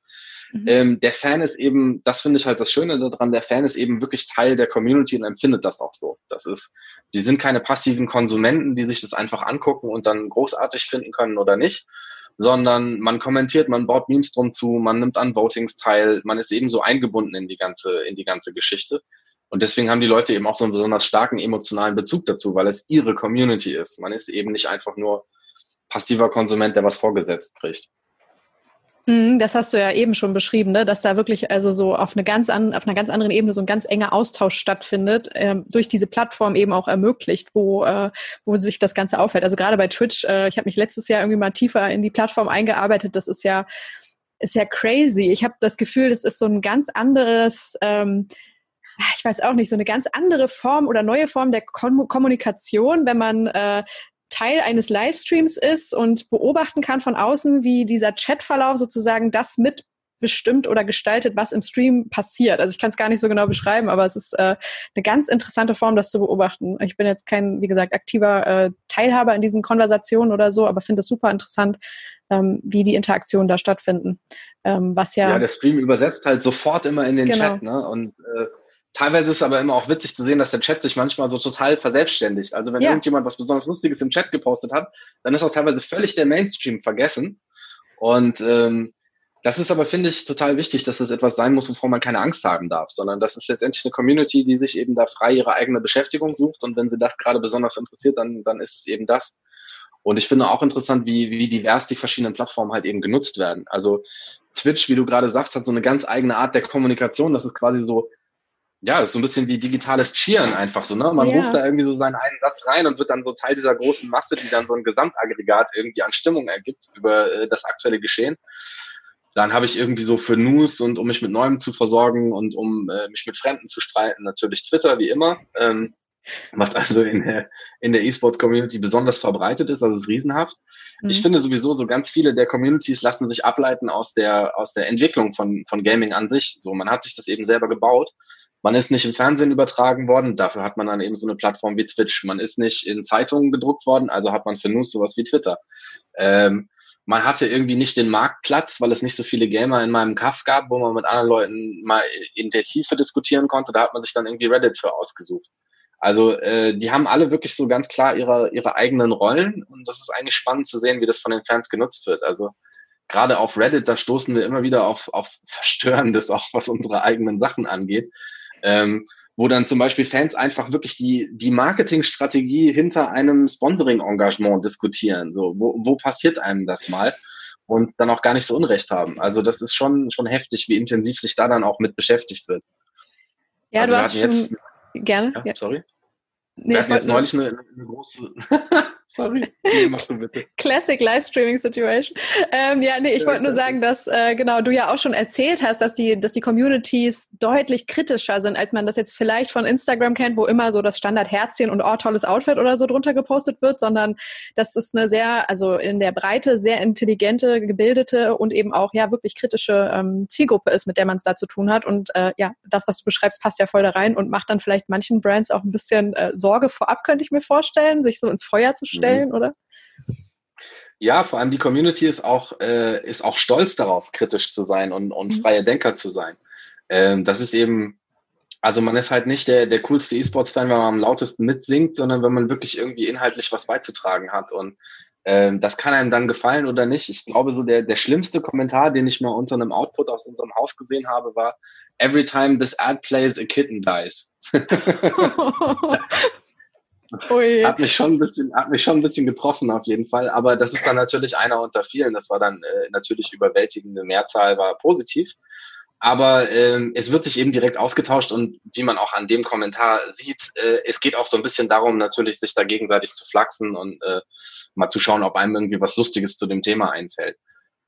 Mhm. Ähm, der Fan ist eben, das finde ich halt das Schöne daran, der Fan ist eben wirklich Teil der Community und empfindet das auch so. Das ist, die sind keine passiven Konsumenten, die sich das einfach angucken und dann großartig finden können oder nicht, sondern man kommentiert, man baut Memes drum zu, man nimmt an Votings teil, man ist eben so eingebunden in die ganze, in die ganze Geschichte. Und deswegen haben die Leute eben auch so einen besonders starken emotionalen Bezug dazu, weil es ihre Community ist. Man ist eben nicht einfach nur passiver Konsument, der was vorgesetzt kriegt. Mhm, das hast du ja eben schon beschrieben, ne? dass da wirklich also so auf, eine ganz an, auf einer ganz anderen Ebene so ein ganz enger Austausch stattfindet, ähm, durch diese Plattform eben auch ermöglicht, wo, äh, wo sich das Ganze aufhält. Also gerade bei Twitch, äh, ich habe mich letztes Jahr irgendwie mal tiefer in die Plattform eingearbeitet, das ist ja, ist ja crazy. Ich habe das Gefühl, das ist so ein ganz anderes ähm, ich weiß auch nicht, so eine ganz andere Form oder neue Form der Kom Kommunikation, wenn man äh, Teil eines Livestreams ist und beobachten kann von außen, wie dieser Chatverlauf sozusagen das mitbestimmt oder gestaltet, was im Stream passiert. Also ich kann es gar nicht so genau beschreiben, aber es ist äh, eine ganz interessante Form, das zu beobachten. Ich bin jetzt kein, wie gesagt, aktiver äh, Teilhaber in diesen Konversationen oder so, aber finde es super interessant, ähm, wie die Interaktionen da stattfinden. Ähm, was ja, ja, der Stream übersetzt halt sofort immer in den genau. Chat, ne? Und äh, Teilweise ist es aber immer auch witzig zu sehen, dass der Chat sich manchmal so total verselbstständigt. Also wenn ja. irgendjemand was besonders Lustiges im Chat gepostet hat, dann ist auch teilweise völlig der Mainstream vergessen. Und ähm, das ist aber, finde ich, total wichtig, dass es etwas sein muss, wovor man keine Angst haben darf, sondern das ist letztendlich eine Community, die sich eben da frei ihre eigene Beschäftigung sucht. Und wenn sie das gerade besonders interessiert, dann, dann ist es eben das. Und ich finde auch interessant, wie, wie divers die verschiedenen Plattformen halt eben genutzt werden. Also Twitch, wie du gerade sagst, hat so eine ganz eigene Art der Kommunikation. Das ist quasi so ja, ist so ein bisschen wie digitales Cheeren einfach so, ne? Man ja. ruft da irgendwie so seinen einen Satz rein und wird dann so Teil dieser großen Masse, die dann so ein Gesamtaggregat irgendwie an Stimmung ergibt über äh, das aktuelle Geschehen. Dann habe ich irgendwie so für News und um mich mit Neuem zu versorgen und um äh, mich mit Fremden zu streiten, natürlich Twitter, wie immer. Ähm, was also in der, in der E-Sports-Community besonders verbreitet ist, also ist riesenhaft. Mhm. Ich finde sowieso so ganz viele der Communities lassen sich ableiten aus der, aus der Entwicklung von, von Gaming an sich. So, man hat sich das eben selber gebaut man ist nicht im Fernsehen übertragen worden, dafür hat man dann eben so eine Plattform wie Twitch. Man ist nicht in Zeitungen gedruckt worden, also hat man für News sowas wie Twitter. Ähm, man hatte irgendwie nicht den Marktplatz, weil es nicht so viele Gamer in meinem Kaff gab, wo man mit anderen Leuten mal in der Tiefe diskutieren konnte. Da hat man sich dann irgendwie Reddit für ausgesucht. Also äh, die haben alle wirklich so ganz klar ihre, ihre eigenen Rollen und das ist eigentlich spannend zu sehen, wie das von den Fans genutzt wird. Also gerade auf Reddit, da stoßen wir immer wieder auf, auf Verstörendes, auch was unsere eigenen Sachen angeht ähm, wo dann zum Beispiel Fans einfach wirklich die, die Marketingstrategie hinter einem Sponsoring-Engagement diskutieren. So, wo, wo passiert einem das mal? Und dann auch gar nicht so Unrecht haben. Also das ist schon, schon heftig, wie intensiv sich da dann auch mit beschäftigt wird. Ja, also du hast schon jetzt, gerne. Ja, ja. Sorry. Nee, wir hatten jetzt neulich eine, eine große. Sorry. Nee, mach du bitte. Classic Livestreaming Situation. Ähm, ja, nee, ich wollte nur sagen, dass äh, genau du ja auch schon erzählt hast, dass die, dass die Communities deutlich kritischer sind, als man das jetzt vielleicht von Instagram kennt, wo immer so das Standard Herzchen und oh, tolles Outfit oder so drunter gepostet wird, sondern das ist eine sehr, also in der Breite sehr intelligente, gebildete und eben auch ja wirklich kritische ähm, Zielgruppe ist, mit der man es da zu tun hat. Und äh, ja, das, was du beschreibst, passt ja voll da rein und macht dann vielleicht manchen Brands auch ein bisschen äh, Sorge vorab, könnte ich mir vorstellen, sich so ins Feuer zu stellen, mhm. oder? Ja, vor allem die Community ist auch, äh, ist auch stolz darauf, kritisch zu sein und, und mhm. freie Denker zu sein. Ähm, das ist eben, also man ist halt nicht der, der coolste E-Sports-Fan, wenn man am lautesten mitsingt, sondern wenn man wirklich irgendwie inhaltlich was beizutragen hat. Und ähm, das kann einem dann gefallen oder nicht. Ich glaube, so der, der schlimmste Kommentar, den ich mal unter einem Output aus unserem Haus gesehen habe, war Every time this ad plays, a kitten dies. Ui. Hat mich schon ein bisschen, hat mich schon ein bisschen getroffen auf jeden Fall. Aber das ist dann natürlich einer unter vielen. Das war dann äh, natürlich überwältigende Mehrzahl, war positiv. Aber ähm, es wird sich eben direkt ausgetauscht und wie man auch an dem Kommentar sieht, äh, es geht auch so ein bisschen darum, natürlich sich da gegenseitig zu flachsen und äh, mal zu schauen, ob einem irgendwie was Lustiges zu dem Thema einfällt.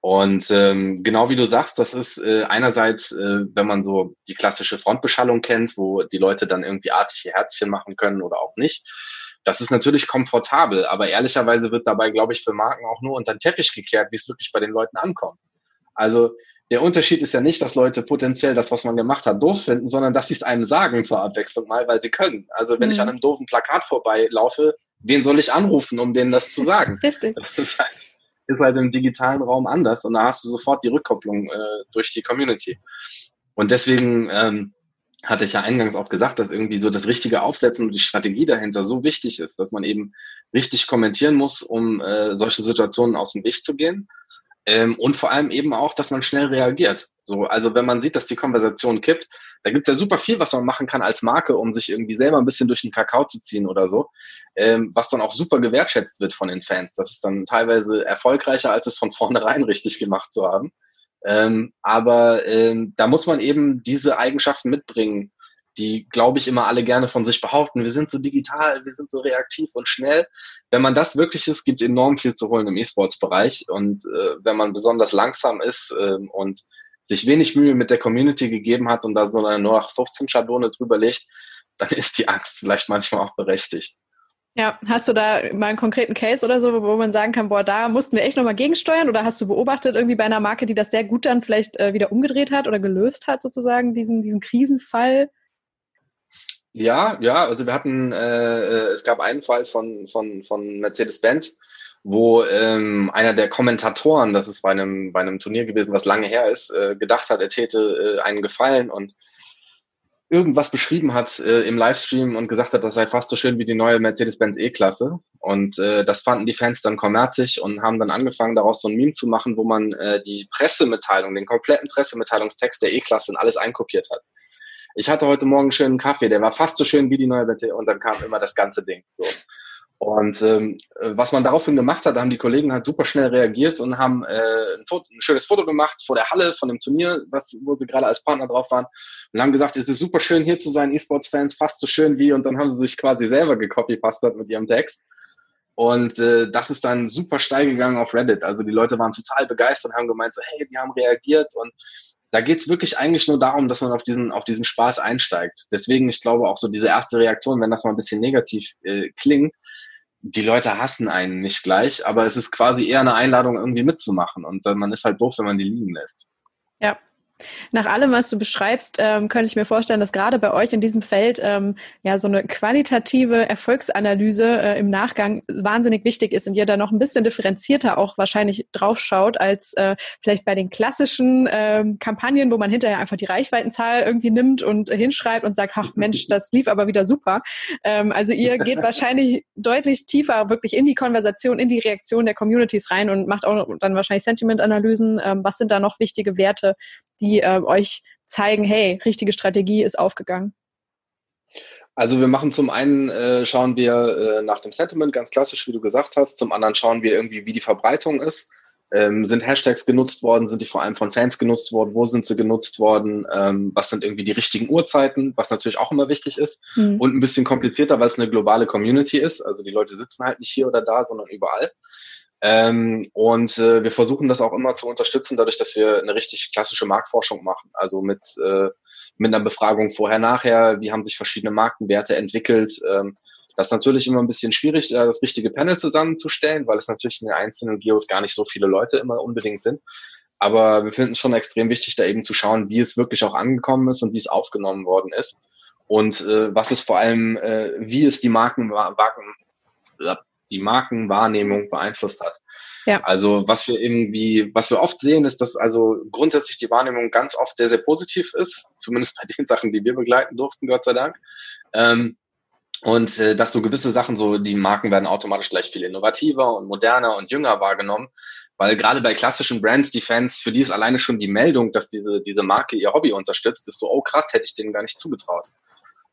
Und ähm, genau wie du sagst, das ist äh, einerseits, äh, wenn man so die klassische Frontbeschallung kennt, wo die Leute dann irgendwie artige Herzchen machen können oder auch nicht. Das ist natürlich komfortabel, aber ehrlicherweise wird dabei, glaube ich, für Marken auch nur unter den Teppich gekehrt, wie es wirklich bei den Leuten ankommt. Also der Unterschied ist ja nicht, dass Leute potenziell das, was man gemacht hat, doof finden, sondern dass sie es einem sagen zur Abwechslung mal, weil sie können. Also wenn mhm. ich an einem doofen Plakat vorbeilaufe, wen soll ich anrufen, um denen das zu sagen? Richtig. Ist halt im digitalen Raum anders und da hast du sofort die Rückkopplung äh, durch die Community. Und deswegen ähm, hatte ich ja eingangs auch gesagt, dass irgendwie so das richtige Aufsetzen und die Strategie dahinter so wichtig ist, dass man eben richtig kommentieren muss, um äh, solche Situationen aus dem Weg zu gehen. Ähm, und vor allem eben auch, dass man schnell reagiert. So, also wenn man sieht, dass die Konversation kippt, da gibt's ja super viel, was man machen kann als Marke, um sich irgendwie selber ein bisschen durch den Kakao zu ziehen oder so, ähm, was dann auch super gewertschätzt wird von den Fans. Das ist dann teilweise erfolgreicher, als es von vornherein richtig gemacht zu haben. Ähm, aber ähm, da muss man eben diese Eigenschaften mitbringen, die, glaube ich, immer alle gerne von sich behaupten. Wir sind so digital, wir sind so reaktiv und schnell. Wenn man das wirklich ist, gibt es enorm viel zu holen im E-Sports-Bereich. Und äh, wenn man besonders langsam ist äh, und sich wenig Mühe mit der Community gegeben hat und da so eine 0815-Schablone drüber legt, dann ist die Angst vielleicht manchmal auch berechtigt. Ja, hast du da mal einen konkreten Case oder so, wo man sagen kann, boah, da mussten wir echt nochmal gegensteuern oder hast du beobachtet irgendwie bei einer Marke, die das sehr gut dann vielleicht äh, wieder umgedreht hat oder gelöst hat sozusagen, diesen, diesen Krisenfall? Ja, ja, also wir hatten, äh, äh es gab einen Fall von, von, von Mercedes-Benz, wo ähm, einer der Kommentatoren, das ist bei einem, bei einem Turnier gewesen, was lange her ist, äh, gedacht hat, er täte äh, einen Gefallen und irgendwas beschrieben hat äh, im Livestream und gesagt hat, das sei fast so schön wie die neue Mercedes-Benz E-Klasse. Und äh, das fanden die Fans dann kommerzig und haben dann angefangen, daraus so ein Meme zu machen, wo man äh, die Pressemitteilung, den kompletten Pressemitteilungstext der E-Klasse in alles einkopiert hat. Ich hatte heute Morgen einen schönen Kaffee, der war fast so schön wie die neue Mercedes und dann kam immer das ganze Ding. So. Und ähm, was man daraufhin gemacht hat, da haben die Kollegen halt super schnell reagiert und haben äh, ein, Foto, ein schönes Foto gemacht vor der Halle von dem Turnier, was, wo sie gerade als Partner drauf waren und haben gesagt, es ist super schön hier zu sein, E-Sports-Fans, fast so schön wie und dann haben sie sich quasi selber gecopypastet mit ihrem Text. Und äh, das ist dann super steil gegangen auf Reddit. Also die Leute waren total begeistert und haben gemeint, so, hey, die haben reagiert und da geht's wirklich eigentlich nur darum, dass man auf diesen, auf diesen Spaß einsteigt. Deswegen, ich glaube, auch so diese erste Reaktion, wenn das mal ein bisschen negativ äh, klingt, die Leute hassen einen nicht gleich, aber es ist quasi eher eine Einladung, irgendwie mitzumachen. Und äh, man ist halt doof, wenn man die liegen lässt. Ja, nach allem, was du beschreibst, ähm, könnte ich mir vorstellen, dass gerade bei euch in diesem Feld ähm, ja so eine qualitative Erfolgsanalyse äh, im Nachgang wahnsinnig wichtig ist und ihr da noch ein bisschen differenzierter auch wahrscheinlich draufschaut als äh, vielleicht bei den klassischen ähm, Kampagnen, wo man hinterher einfach die Reichweitenzahl irgendwie nimmt und äh, hinschreibt und sagt, ach Mensch, das lief aber wieder super. Ähm, also ihr geht wahrscheinlich deutlich tiefer wirklich in die Konversation, in die Reaktion der Communities rein und macht auch dann wahrscheinlich Sentiment-Analysen. Ähm, was sind da noch wichtige Werte, die äh, euch zeigen, hey, richtige Strategie ist aufgegangen? Also wir machen zum einen, äh, schauen wir äh, nach dem Sentiment, ganz klassisch, wie du gesagt hast. Zum anderen schauen wir irgendwie, wie die Verbreitung ist. Ähm, sind Hashtags genutzt worden? Sind die vor allem von Fans genutzt worden? Wo sind sie genutzt worden? Ähm, was sind irgendwie die richtigen Uhrzeiten? Was natürlich auch immer wichtig ist. Mhm. Und ein bisschen komplizierter, weil es eine globale Community ist. Also die Leute sitzen halt nicht hier oder da, sondern überall. Ähm, und äh, wir versuchen das auch immer zu unterstützen, dadurch, dass wir eine richtig klassische Marktforschung machen. Also mit, äh, mit einer Befragung vorher, nachher, wie haben sich verschiedene Markenwerte entwickelt. Ähm, das ist natürlich immer ein bisschen schwierig, das richtige Panel zusammenzustellen, weil es natürlich in den einzelnen Geos gar nicht so viele Leute immer unbedingt sind. Aber wir finden es schon extrem wichtig, da eben zu schauen, wie es wirklich auch angekommen ist und wie es aufgenommen worden ist. Und äh, was es vor allem, äh, wie es die Marken, Marken die Markenwahrnehmung beeinflusst hat. Ja. Also was wir irgendwie, was wir oft sehen, ist, dass also grundsätzlich die Wahrnehmung ganz oft sehr, sehr positiv ist, zumindest bei den Sachen, die wir begleiten durften, Gott sei Dank. Ähm, und äh, dass so gewisse Sachen, so die Marken werden automatisch gleich viel innovativer und moderner und jünger wahrgenommen. Weil gerade bei klassischen Brands, die Fans, für die ist alleine schon die Meldung, dass diese, diese Marke ihr Hobby unterstützt, ist so, oh krass, hätte ich denen gar nicht zugetraut.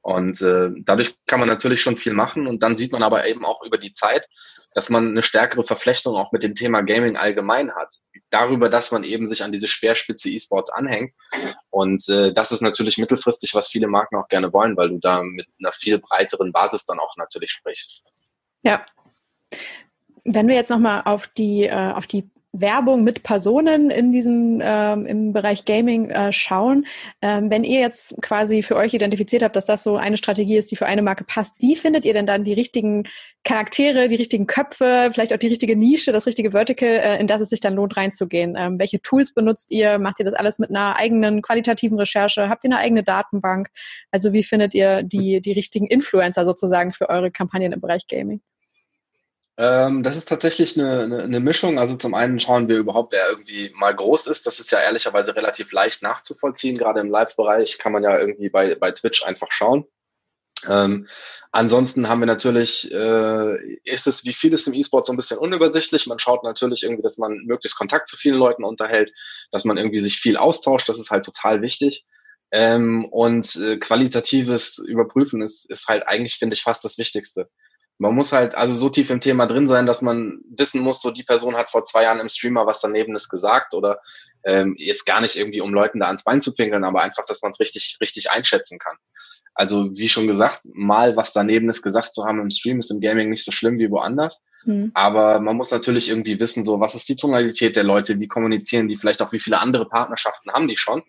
Und äh, dadurch kann man natürlich schon viel machen und dann sieht man aber eben auch über die Zeit, dass man eine stärkere Verflechtung auch mit dem Thema Gaming allgemein hat. Darüber, dass man eben sich an diese Speerspitze E-Sports anhängt. Und äh, das ist natürlich mittelfristig, was viele Marken auch gerne wollen, weil du da mit einer viel breiteren Basis dann auch natürlich sprichst. Ja. Wenn wir jetzt nochmal auf die, äh, auf die Werbung mit Personen in diesem ähm, im Bereich Gaming äh, schauen. Ähm, wenn ihr jetzt quasi für euch identifiziert habt, dass das so eine Strategie ist, die für eine Marke passt, wie findet ihr denn dann die richtigen Charaktere, die richtigen Köpfe, vielleicht auch die richtige Nische, das richtige Vertical, äh, in das es sich dann lohnt reinzugehen? Ähm, welche Tools benutzt ihr? Macht ihr das alles mit einer eigenen qualitativen Recherche? Habt ihr eine eigene Datenbank? Also wie findet ihr die die richtigen Influencer sozusagen für eure Kampagnen im Bereich Gaming? Ähm, das ist tatsächlich eine, eine, eine, Mischung. Also zum einen schauen wir überhaupt, wer irgendwie mal groß ist. Das ist ja ehrlicherweise relativ leicht nachzuvollziehen. Gerade im Live-Bereich kann man ja irgendwie bei, bei Twitch einfach schauen. Ähm, ansonsten haben wir natürlich, äh, ist es wie vieles im E-Sport so ein bisschen unübersichtlich. Man schaut natürlich irgendwie, dass man möglichst Kontakt zu vielen Leuten unterhält, dass man irgendwie sich viel austauscht. Das ist halt total wichtig. Ähm, und äh, qualitatives Überprüfen ist, ist halt eigentlich, finde ich, fast das Wichtigste man muss halt also so tief im Thema drin sein, dass man wissen muss, so die Person hat vor zwei Jahren im Streamer was daneben ist gesagt oder ähm, jetzt gar nicht irgendwie, um Leuten da ans Bein zu pinkeln, aber einfach, dass man es richtig, richtig einschätzen kann. Also wie schon gesagt, mal was daneben ist gesagt zu haben im Stream ist im Gaming nicht so schlimm wie woanders. Mhm. Aber man muss natürlich irgendwie wissen, so was ist die Tonalität der Leute, wie kommunizieren die, vielleicht auch wie viele andere Partnerschaften haben die schon.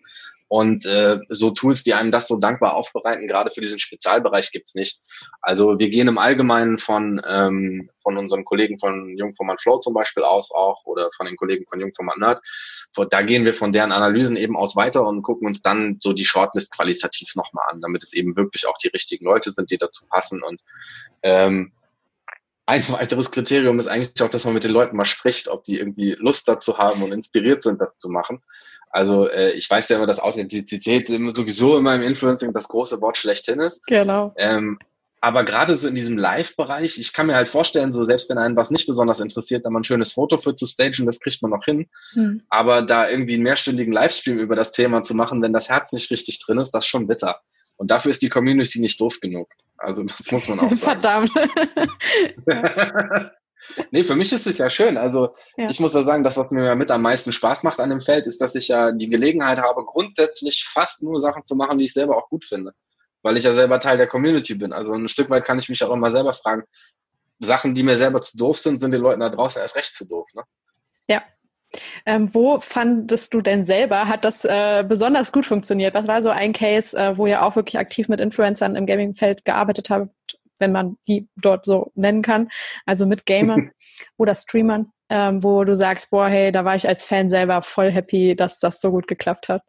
Und äh, so Tools, die einem das so dankbar aufbereiten, gerade für diesen Spezialbereich gibt's nicht. Also wir gehen im Allgemeinen von, ähm, von unseren Kollegen von Jungformat Flow zum Beispiel aus auch oder von den Kollegen von Jungformat Nerd. Da gehen wir von deren Analysen eben aus weiter und gucken uns dann so die Shortlist qualitativ nochmal an, damit es eben wirklich auch die richtigen Leute sind, die dazu passen. Und ähm, ein weiteres Kriterium ist eigentlich auch, dass man mit den Leuten mal spricht, ob die irgendwie Lust dazu haben und inspiriert sind, das zu machen. Also äh, ich weiß ja immer, dass Authentizität sowieso immer im Influencing das große Wort schlechthin ist. Genau. Ähm, aber gerade so in diesem Live-Bereich, ich kann mir halt vorstellen, so selbst wenn einen was nicht besonders interessiert, da mal ein schönes Foto für zu stagen, das kriegt man noch hin. Hm. Aber da irgendwie einen mehrstündigen Livestream über das Thema zu machen, wenn das Herz nicht richtig drin ist, das ist schon bitter. Und dafür ist die Community nicht doof genug. Also das muss man auch sagen. Verdammt. Nee, für mich ist es ja schön. Also ja. ich muss ja sagen, das, was mir mit am meisten Spaß macht an dem Feld, ist, dass ich ja die Gelegenheit habe, grundsätzlich fast nur Sachen zu machen, die ich selber auch gut finde. Weil ich ja selber Teil der Community bin. Also ein Stück weit kann ich mich auch immer selber fragen, Sachen, die mir selber zu doof sind, sind den Leuten da draußen erst recht zu doof. Ne? Ja. Ähm, wo fandest du denn selber, hat das äh, besonders gut funktioniert? Was war so ein Case, äh, wo ihr auch wirklich aktiv mit Influencern im Gaming-Feld gearbeitet habt wenn man die dort so nennen kann, also mit Gamern oder Streamern, ähm, wo du sagst, boah, hey, da war ich als Fan selber voll happy, dass das so gut geklappt hat?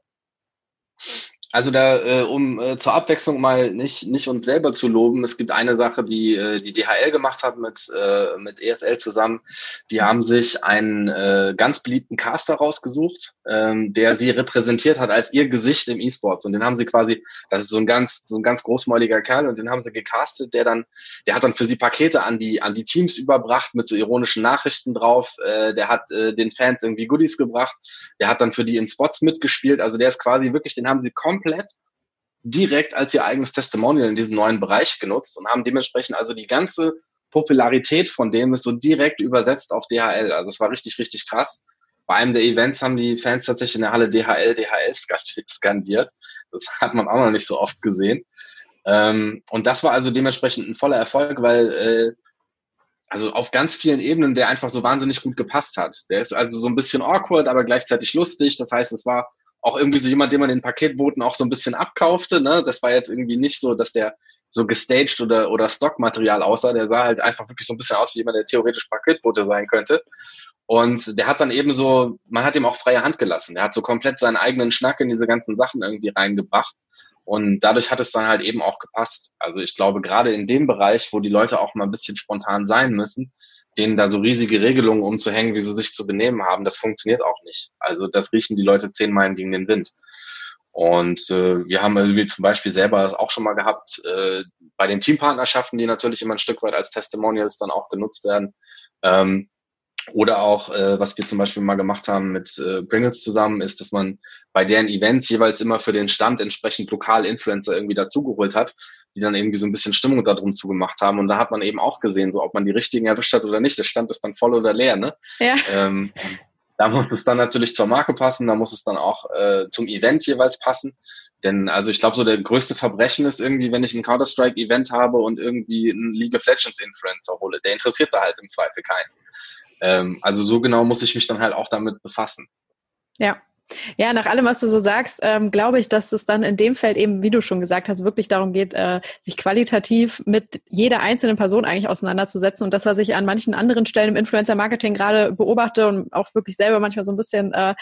Also da, äh, um äh, zur Abwechslung mal nicht, nicht uns selber zu loben, es gibt eine Sache, die äh, die DHL gemacht hat mit, äh, mit ESL zusammen. Die haben sich einen äh, ganz beliebten Caster rausgesucht, ähm, der sie repräsentiert hat als ihr Gesicht im E-Sports. Und den haben sie quasi, das ist so ein ganz, so ein ganz großmäuliger Kerl und den haben sie gecastet, der dann, der hat dann für sie Pakete an die, an die Teams überbracht mit so ironischen Nachrichten drauf. Äh, der hat äh, den Fans irgendwie Goodies gebracht. Der hat dann für die in Spots mitgespielt. Also der ist quasi wirklich, den haben sie komplett komplett direkt als ihr eigenes Testimonial in diesem neuen Bereich genutzt und haben dementsprechend also die ganze Popularität von dem ist so direkt übersetzt auf DHL. Also es war richtig, richtig krass. Bei einem der Events haben die Fans tatsächlich in der Halle DHL, DHL skandiert. Das hat man auch noch nicht so oft gesehen. Ähm, und das war also dementsprechend ein voller Erfolg, weil äh, also auf ganz vielen Ebenen der einfach so wahnsinnig gut gepasst hat. Der ist also so ein bisschen awkward, aber gleichzeitig lustig. Das heißt, es war auch irgendwie so jemand, den man den Paketboten auch so ein bisschen abkaufte. Ne? Das war jetzt irgendwie nicht so, dass der so gestaged oder, oder Stockmaterial aussah. Der sah halt einfach wirklich so ein bisschen aus wie jemand, der theoretisch Paketbote sein könnte. Und der hat dann eben so, man hat ihm auch freie Hand gelassen. Der hat so komplett seinen eigenen Schnack in diese ganzen Sachen irgendwie reingebracht. Und dadurch hat es dann halt eben auch gepasst. Also ich glaube, gerade in dem Bereich, wo die Leute auch mal ein bisschen spontan sein müssen, denen da so riesige Regelungen umzuhängen, wie sie sich zu benehmen haben, das funktioniert auch nicht. Also das riechen die Leute zehn Meilen gegen den Wind. Und äh, wir haben also wie zum Beispiel selber auch schon mal gehabt, äh, bei den Teampartnerschaften, die natürlich immer ein Stück weit als Testimonials dann auch genutzt werden. Ähm, oder auch, äh, was wir zum Beispiel mal gemacht haben mit äh, Pringles zusammen, ist, dass man bei deren Events jeweils immer für den Stand entsprechend lokal Influencer irgendwie dazugeholt hat, die dann irgendwie so ein bisschen Stimmung darum zugemacht haben. Und da hat man eben auch gesehen, so ob man die richtigen erwischt hat oder nicht. Der Stand ist dann voll oder leer, ne? Ja. Ähm, da muss es dann natürlich zur Marke passen, da muss es dann auch äh, zum Event jeweils passen. Denn also ich glaube, so der größte Verbrechen ist irgendwie, wenn ich ein Counter-Strike-Event habe und irgendwie einen League of Legends Influencer hole. Der interessiert da halt im Zweifel keinen. Ähm, also so genau muss ich mich dann halt auch damit befassen. Ja, ja, nach allem, was du so sagst, ähm, glaube ich, dass es dann in dem Feld eben, wie du schon gesagt hast, wirklich darum geht, äh, sich qualitativ mit jeder einzelnen Person eigentlich auseinanderzusetzen. Und das, was ich an manchen anderen Stellen im Influencer-Marketing gerade beobachte und auch wirklich selber manchmal so ein bisschen äh,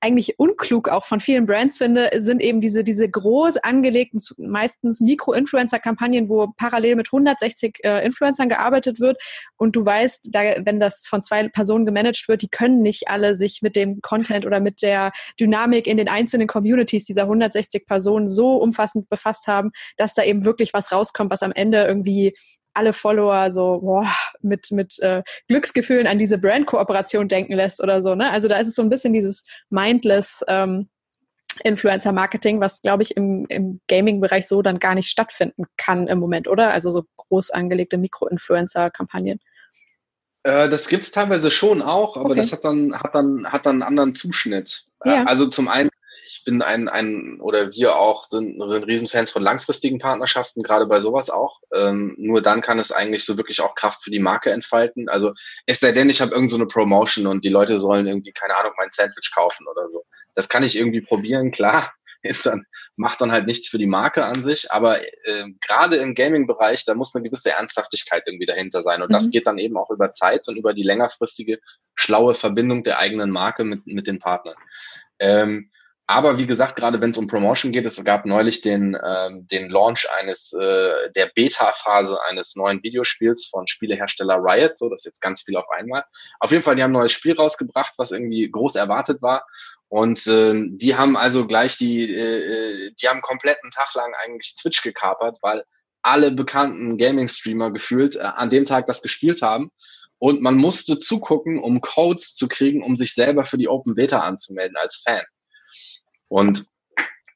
eigentlich unklug auch von vielen Brands finde, sind eben diese, diese groß angelegten, meistens Mikro-Influencer-Kampagnen, wo parallel mit 160 äh, Influencern gearbeitet wird. Und du weißt, da, wenn das von zwei Personen gemanagt wird, die können nicht alle sich mit dem Content oder mit der Dynamik in den einzelnen Communities dieser 160 Personen so umfassend befasst haben, dass da eben wirklich was rauskommt, was am Ende irgendwie alle Follower so boah, mit, mit äh, Glücksgefühlen an diese Brand-Kooperation denken lässt oder so. Ne? Also da ist es so ein bisschen dieses mindless ähm, Influencer-Marketing, was, glaube ich, im, im Gaming-Bereich so dann gar nicht stattfinden kann im Moment, oder? Also so groß angelegte Mikro-Influencer-Kampagnen. Äh, das gibt's teilweise schon auch, aber okay. das hat dann, hat dann, hat dann einen anderen Zuschnitt. Ja. Also zum einen bin ein, ein oder wir auch sind, sind Riesenfans von langfristigen Partnerschaften, gerade bei sowas auch. Ähm, nur dann kann es eigentlich so wirklich auch Kraft für die Marke entfalten. Also es sei denn, ich habe irgend so eine Promotion und die Leute sollen irgendwie, keine Ahnung, mein Sandwich kaufen oder so. Das kann ich irgendwie probieren, klar. Ist dann, macht dann halt nichts für die Marke an sich, aber äh, gerade im Gaming-Bereich, da muss eine gewisse Ernsthaftigkeit irgendwie dahinter sein. Und mhm. das geht dann eben auch über Zeit und über die längerfristige, schlaue Verbindung der eigenen Marke mit, mit den Partnern. Ähm, aber wie gesagt, gerade wenn es um Promotion geht, es gab neulich den, ähm, den Launch eines äh, der Beta-Phase eines neuen Videospiels von Spielehersteller Riot, so das ist jetzt ganz viel auf einmal. Auf jeden Fall, die haben ein neues Spiel rausgebracht, was irgendwie groß erwartet war. Und ähm, die haben also gleich die, äh, die haben kompletten Tag lang eigentlich Twitch gekapert, weil alle bekannten Gaming-Streamer gefühlt äh, an dem Tag das gespielt haben. Und man musste zugucken, um Codes zu kriegen, um sich selber für die Open Beta anzumelden als Fan. Und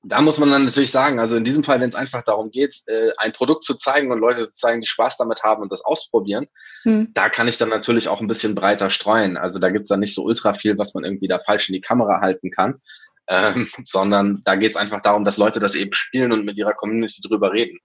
da muss man dann natürlich sagen, also in diesem Fall, wenn es einfach darum geht, äh, ein Produkt zu zeigen und Leute zu zeigen, die Spaß damit haben und das ausprobieren, hm. da kann ich dann natürlich auch ein bisschen breiter streuen. Also da gibt's dann nicht so ultra viel, was man irgendwie da falsch in die Kamera halten kann, ähm, sondern da geht's einfach darum, dass Leute das eben spielen und mit ihrer Community drüber reden.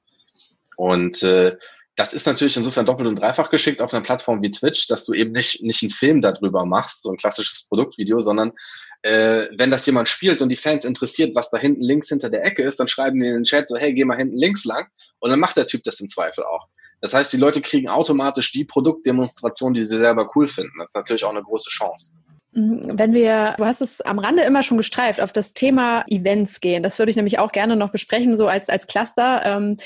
Und äh, das ist natürlich insofern doppelt und dreifach geschickt auf einer Plattform wie Twitch, dass du eben nicht, nicht einen Film darüber machst, so ein klassisches Produktvideo, sondern äh, wenn das jemand spielt und die Fans interessiert, was da hinten links hinter der Ecke ist, dann schreiben die in den Chat so, hey, geh mal hinten links lang und dann macht der Typ das im Zweifel auch. Das heißt, die Leute kriegen automatisch die Produktdemonstration, die sie selber cool finden. Das ist natürlich auch eine große Chance. Mhm, wenn wir, du hast es am Rande immer schon gestreift, auf das Thema Events gehen. Das würde ich nämlich auch gerne noch besprechen, so als, als Cluster. Ähm,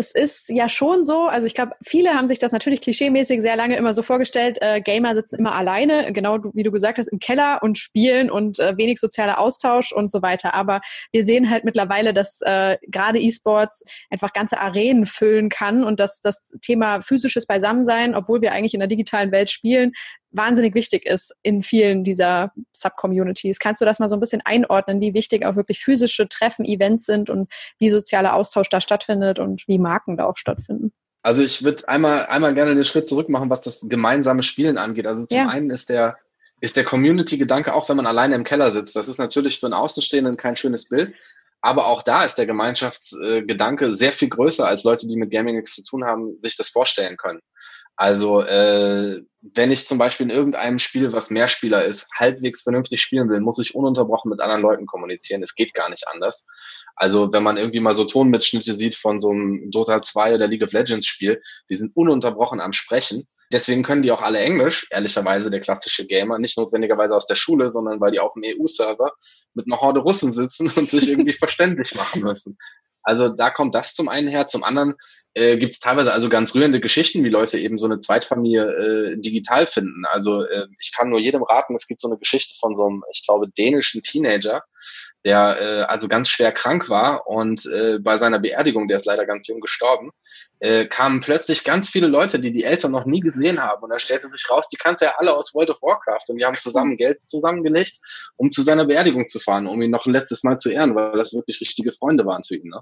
es ist ja schon so, also ich glaube, viele haben sich das natürlich klischeemäßig sehr lange immer so vorgestellt, äh, Gamer sitzen immer alleine, genau wie du gesagt hast, im Keller und spielen und äh, wenig sozialer Austausch und so weiter. Aber wir sehen halt mittlerweile, dass äh, gerade E-Sports einfach ganze Arenen füllen kann und dass das Thema physisches Beisammensein, obwohl wir eigentlich in der digitalen Welt spielen, wahnsinnig wichtig ist in vielen dieser Sub-Communities. Kannst du das mal so ein bisschen einordnen, wie wichtig auch wirklich physische Treffen, Events sind und wie sozialer Austausch da stattfindet und wie Marken da auch stattfinden? Also ich würde einmal, einmal gerne den Schritt zurück machen, was das gemeinsame Spielen angeht. Also zum ja. einen ist der, ist der Community-Gedanke, auch wenn man alleine im Keller sitzt. Das ist natürlich für einen Außenstehenden kein schönes Bild. Aber auch da ist der Gemeinschaftsgedanke sehr viel größer, als Leute, die mit Gaming nichts zu tun haben, sich das vorstellen können. Also äh, wenn ich zum Beispiel in irgendeinem Spiel, was Mehrspieler ist, halbwegs vernünftig spielen will, muss ich ununterbrochen mit anderen Leuten kommunizieren. Es geht gar nicht anders. Also wenn man irgendwie mal so Tonmitschnitte sieht von so einem Dota 2 oder League of Legends Spiel, die sind ununterbrochen am Sprechen. Deswegen können die auch alle Englisch, ehrlicherweise der klassische Gamer, nicht notwendigerweise aus der Schule, sondern weil die auf dem EU-Server mit einer Horde Russen sitzen und sich irgendwie verständlich machen müssen. Also da kommt das zum einen her. Zum anderen äh, gibt es teilweise also ganz rührende Geschichten, wie Leute eben so eine Zweitfamilie äh, digital finden. Also äh, ich kann nur jedem raten, es gibt so eine Geschichte von so einem, ich glaube, dänischen Teenager, der äh, also ganz schwer krank war und äh, bei seiner Beerdigung, der ist leider ganz jung gestorben, äh, kamen plötzlich ganz viele Leute, die die Eltern noch nie gesehen haben und da stellte sich raus, die kannte er alle aus World of Warcraft und die haben zusammen Geld zusammengelegt, um zu seiner Beerdigung zu fahren, um ihn noch ein letztes Mal zu ehren, weil das wirklich richtige Freunde waren für ihn. Ne?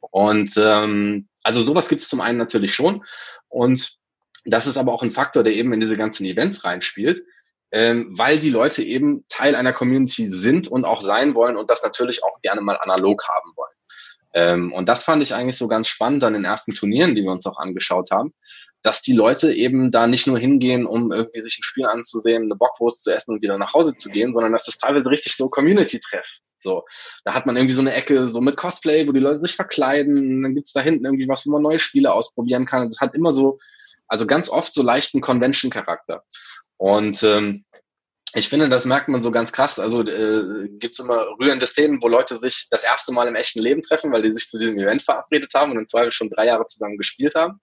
Und ähm, also sowas gibt es zum einen natürlich schon. Und das ist aber auch ein Faktor, der eben in diese ganzen Events reinspielt, ähm, weil die Leute eben Teil einer Community sind und auch sein wollen und das natürlich auch gerne mal analog haben wollen. Ähm, und das fand ich eigentlich so ganz spannend an den ersten Turnieren, die wir uns auch angeschaut haben, dass die Leute eben da nicht nur hingehen, um irgendwie sich ein Spiel anzusehen, eine Bockwurst zu essen und wieder nach Hause zu gehen, sondern dass das teilweise richtig so Community-Treff. So, da hat man irgendwie so eine Ecke so mit Cosplay, wo die Leute sich verkleiden, dann gibt's da hinten irgendwie was, wo man neue Spiele ausprobieren kann. Das hat immer so, also ganz oft so leichten Convention-Charakter. Und ähm, ich finde, das merkt man so ganz krass. Also äh, gibt immer rührende Szenen, wo Leute sich das erste Mal im echten Leben treffen, weil die sich zu diesem Event verabredet haben und im Zweifel schon drei Jahre zusammen gespielt haben.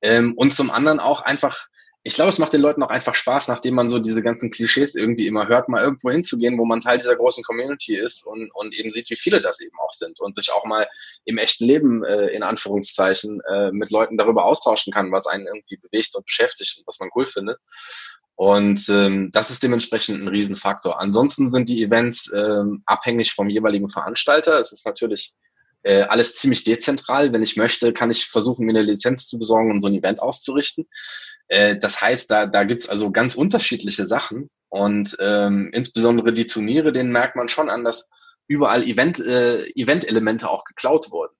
Ähm, und zum anderen auch einfach, ich glaube, es macht den Leuten auch einfach Spaß, nachdem man so diese ganzen Klischees irgendwie immer hört, mal irgendwo hinzugehen, wo man Teil dieser großen Community ist und, und eben sieht, wie viele das eben auch sind und sich auch mal im echten Leben äh, in Anführungszeichen äh, mit Leuten darüber austauschen kann, was einen irgendwie bewegt und beschäftigt und was man cool findet. Und ähm, das ist dementsprechend ein Riesenfaktor. Ansonsten sind die Events ähm, abhängig vom jeweiligen Veranstalter. Es ist natürlich äh, alles ziemlich dezentral. Wenn ich möchte, kann ich versuchen, mir eine Lizenz zu besorgen und so ein Event auszurichten. Äh, das heißt, da, da gibt's also ganz unterschiedliche Sachen. Und ähm, insbesondere die Turniere, denen merkt man schon an, dass überall Event, äh, Event-Elemente auch geklaut wurden.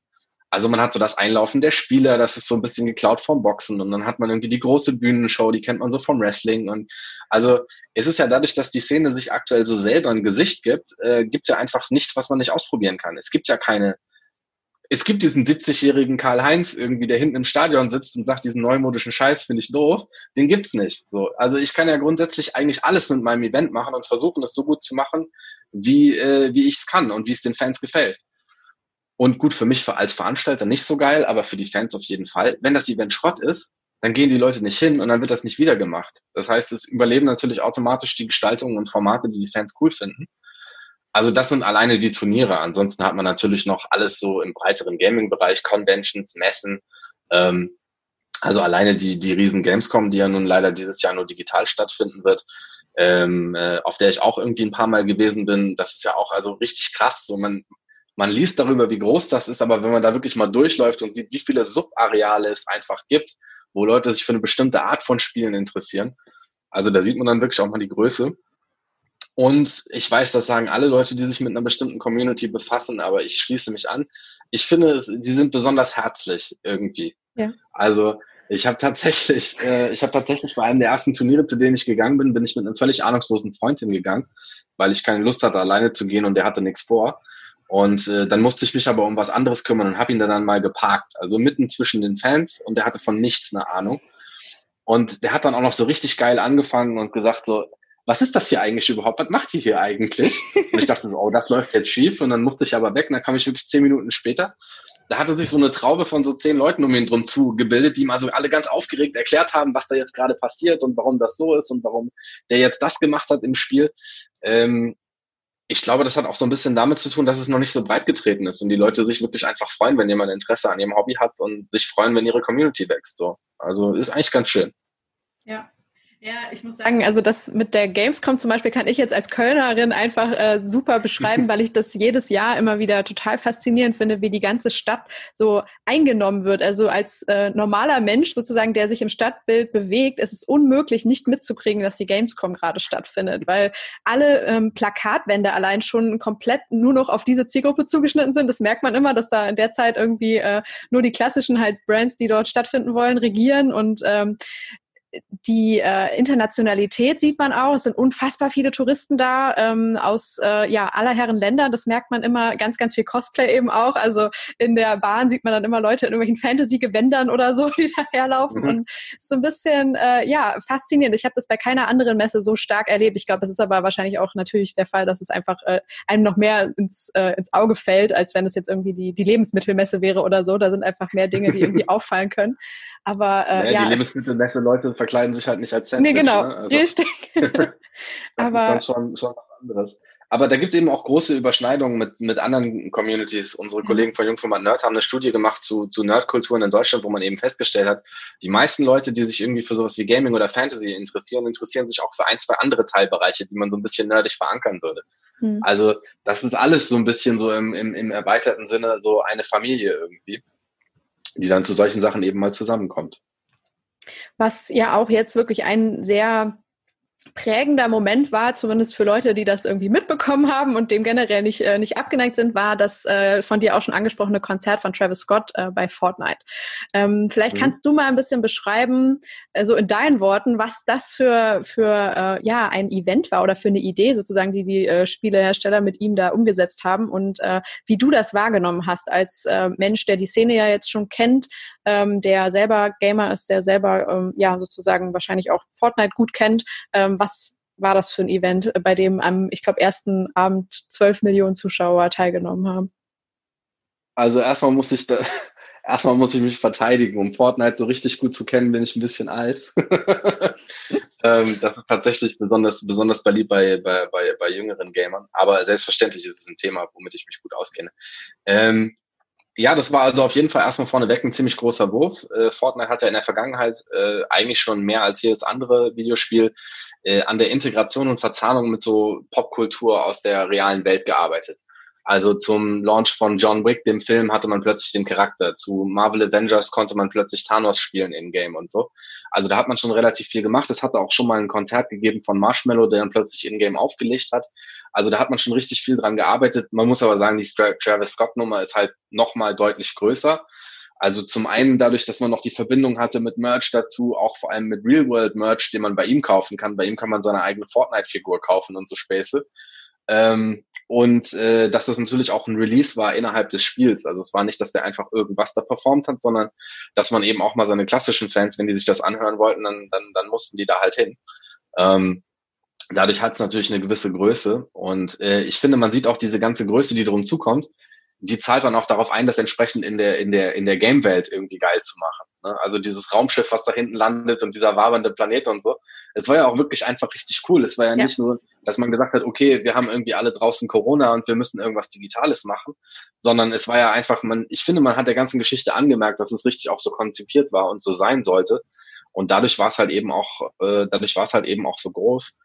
Also man hat so das Einlaufen der Spieler, das ist so ein bisschen geklaut vom Boxen und dann hat man irgendwie die große Bühnenshow, die kennt man so vom Wrestling und also es ist ja dadurch, dass die Szene sich aktuell so selber ein Gesicht gibt, äh, gibt ja einfach nichts, was man nicht ausprobieren kann. Es gibt ja keine, es gibt diesen 70-jährigen Karl-Heinz irgendwie, der hinten im Stadion sitzt und sagt, diesen neumodischen Scheiß finde ich doof, den gibt's nicht. So, also ich kann ja grundsätzlich eigentlich alles mit meinem Event machen und versuchen, es so gut zu machen, wie, äh, wie ich es kann und wie es den Fans gefällt. Und gut, für mich als Veranstalter nicht so geil, aber für die Fans auf jeden Fall. Wenn das Event Schrott ist, dann gehen die Leute nicht hin und dann wird das nicht wieder gemacht. Das heißt, es überleben natürlich automatisch die Gestaltungen und Formate, die die Fans cool finden. Also das sind alleine die Turniere. Ansonsten hat man natürlich noch alles so im breiteren Gaming-Bereich, Conventions, Messen. Ähm, also alleine die, die riesen Gamescom, die ja nun leider dieses Jahr nur digital stattfinden wird, ähm, äh, auf der ich auch irgendwie ein paar Mal gewesen bin. Das ist ja auch also richtig krass. So man, man liest darüber, wie groß das ist, aber wenn man da wirklich mal durchläuft und sieht, wie viele Subareale es einfach gibt, wo Leute sich für eine bestimmte Art von Spielen interessieren, also da sieht man dann wirklich auch mal die Größe. Und ich weiß, das sagen alle Leute, die sich mit einer bestimmten Community befassen, aber ich schließe mich an. Ich finde, sie sind besonders herzlich irgendwie. Ja. Also ich habe tatsächlich, äh, ich habe tatsächlich bei einem der ersten Turniere, zu denen ich gegangen bin, bin ich mit einem völlig ahnungslosen Freund hingegangen, weil ich keine Lust hatte, alleine zu gehen und der hatte nichts vor. Und äh, dann musste ich mich aber um was anderes kümmern und habe ihn dann mal geparkt. Also mitten zwischen den Fans und der hatte von nichts eine Ahnung. Und der hat dann auch noch so richtig geil angefangen und gesagt so, was ist das hier eigentlich überhaupt? Was macht ihr hier eigentlich? Und ich dachte so, oh, das läuft jetzt schief. Und dann musste ich aber weg. Und dann kam ich wirklich zehn Minuten später. Da hatte sich so eine Traube von so zehn Leuten um ihn drum zu gebildet, die ihm also alle ganz aufgeregt erklärt haben, was da jetzt gerade passiert und warum das so ist und warum der jetzt das gemacht hat im Spiel. Ähm, ich glaube, das hat auch so ein bisschen damit zu tun, dass es noch nicht so breit getreten ist und die Leute sich wirklich einfach freuen, wenn jemand Interesse an ihrem Hobby hat und sich freuen, wenn ihre Community wächst. So. Also ist eigentlich ganz schön. Ja, ja, ich muss sagen, also das mit der Gamescom zum Beispiel kann ich jetzt als Kölnerin einfach äh, super beschreiben, weil ich das jedes Jahr immer wieder total faszinierend finde, wie die ganze Stadt so eingenommen wird. Also als äh, normaler Mensch sozusagen, der sich im Stadtbild bewegt, ist es unmöglich, nicht mitzukriegen, dass die Gamescom gerade stattfindet, weil alle ähm, Plakatwände allein schon komplett nur noch auf diese Zielgruppe zugeschnitten sind. Das merkt man immer, dass da in der Zeit irgendwie äh, nur die klassischen halt Brands, die dort stattfinden wollen, regieren und ähm, die äh, Internationalität sieht man auch. Es sind unfassbar viele Touristen da ähm, aus äh, ja aller Herren Ländern. Das merkt man immer. Ganz, ganz viel Cosplay eben auch. Also in der Bahn sieht man dann immer Leute in irgendwelchen Fantasy-Gewändern oder so, die daherlaufen. Mhm. Und so ein bisschen äh, ja faszinierend. Ich habe das bei keiner anderen Messe so stark erlebt. Ich glaube, das ist aber wahrscheinlich auch natürlich der Fall, dass es einfach äh, einem noch mehr ins, äh, ins Auge fällt, als wenn es jetzt irgendwie die, die Lebensmittelmesse wäre oder so. Da sind einfach mehr Dinge, die irgendwie auffallen können. Aber äh, ja, ja die Lebensmittelmesse Leute verkleiden sich halt nicht als Sandwich. Nee, genau, ne? also, richtig. Aber schon, schon was anderes. Aber da gibt es eben auch große Überschneidungen mit, mit anderen Communities. Unsere mhm. Kollegen von Jungformat Nerd haben eine Studie gemacht zu, zu Nerdkulturen in Deutschland, wo man eben festgestellt hat, die meisten Leute, die sich irgendwie für sowas wie Gaming oder Fantasy interessieren, interessieren sich auch für ein, zwei andere Teilbereiche, die man so ein bisschen nerdig verankern würde. Mhm. Also das ist alles so ein bisschen so im, im, im erweiterten Sinne so eine Familie irgendwie, die dann zu solchen Sachen eben mal zusammenkommt. Was ja auch jetzt wirklich ein sehr prägender Moment war, zumindest für Leute, die das irgendwie mitbekommen haben und dem generell nicht, äh, nicht abgeneigt sind, war das äh, von dir auch schon angesprochene Konzert von Travis Scott äh, bei Fortnite. Ähm, vielleicht mhm. kannst du mal ein bisschen beschreiben, äh, so in deinen Worten, was das für, für äh, ja, ein Event war oder für eine Idee sozusagen, die die äh, Spielehersteller mit ihm da umgesetzt haben und wie du das wahrgenommen hast als Mensch, der die Szene ja jetzt schon kennt, ähm, der selber Gamer ist, der selber ähm, ja sozusagen wahrscheinlich auch Fortnite gut kennt. Ähm, was war das für ein Event, äh, bei dem am, ich glaube, ersten Abend zwölf Millionen Zuschauer teilgenommen haben? Also erstmal musste ich da, erstmal muss ich mich verteidigen. Um Fortnite so richtig gut zu kennen, bin ich ein bisschen alt. ähm, das ist tatsächlich besonders, besonders beliebt bei, bei, bei, bei jüngeren Gamern. Aber selbstverständlich ist es ein Thema, womit ich mich gut auskenne. Ähm, ja, das war also auf jeden Fall erstmal vorneweg ein ziemlich großer Wurf. Äh, Fortnite hat ja in der Vergangenheit äh, eigentlich schon mehr als jedes andere Videospiel äh, an der Integration und Verzahnung mit so Popkultur aus der realen Welt gearbeitet. Also zum Launch von John Wick, dem Film, hatte man plötzlich den Charakter. Zu Marvel Avengers konnte man plötzlich Thanos spielen in-game und so. Also da hat man schon relativ viel gemacht. Es hatte auch schon mal ein Konzert gegeben von Marshmallow, der dann plötzlich in-game aufgelegt hat. Also da hat man schon richtig viel dran gearbeitet. Man muss aber sagen, die Travis Scott-Nummer ist halt nochmal deutlich größer. Also zum einen dadurch, dass man noch die Verbindung hatte mit Merch dazu, auch vor allem mit Real-World-Merch, den man bei ihm kaufen kann. Bei ihm kann man seine eigene Fortnite-Figur kaufen und so Späße. Ähm, und äh, dass das natürlich auch ein Release war innerhalb des Spiels. Also es war nicht, dass der einfach irgendwas da performt hat, sondern dass man eben auch mal seine klassischen Fans, wenn die sich das anhören wollten, dann, dann, dann mussten die da halt hin. Ähm, dadurch hat es natürlich eine gewisse Größe. Und äh, ich finde, man sieht auch diese ganze Größe, die drum zukommt, die zahlt dann auch darauf ein, das entsprechend in der, in der, in der Game-Welt irgendwie geil zu machen. Ne? Also dieses Raumschiff, was da hinten landet und dieser wabernde Planet und so. Es war ja auch wirklich einfach richtig cool. Es war ja, ja, nicht nur, dass man gesagt hat, okay, wir haben irgendwie alle draußen Corona und wir müssen irgendwas Digitales machen, sondern es war ja einfach, man, ich finde, man hat der ganzen Geschichte angemerkt, dass es richtig auch so konzipiert war und so sein sollte. Und dadurch war es halt eben auch, äh, dadurch war es halt eben auch so groß.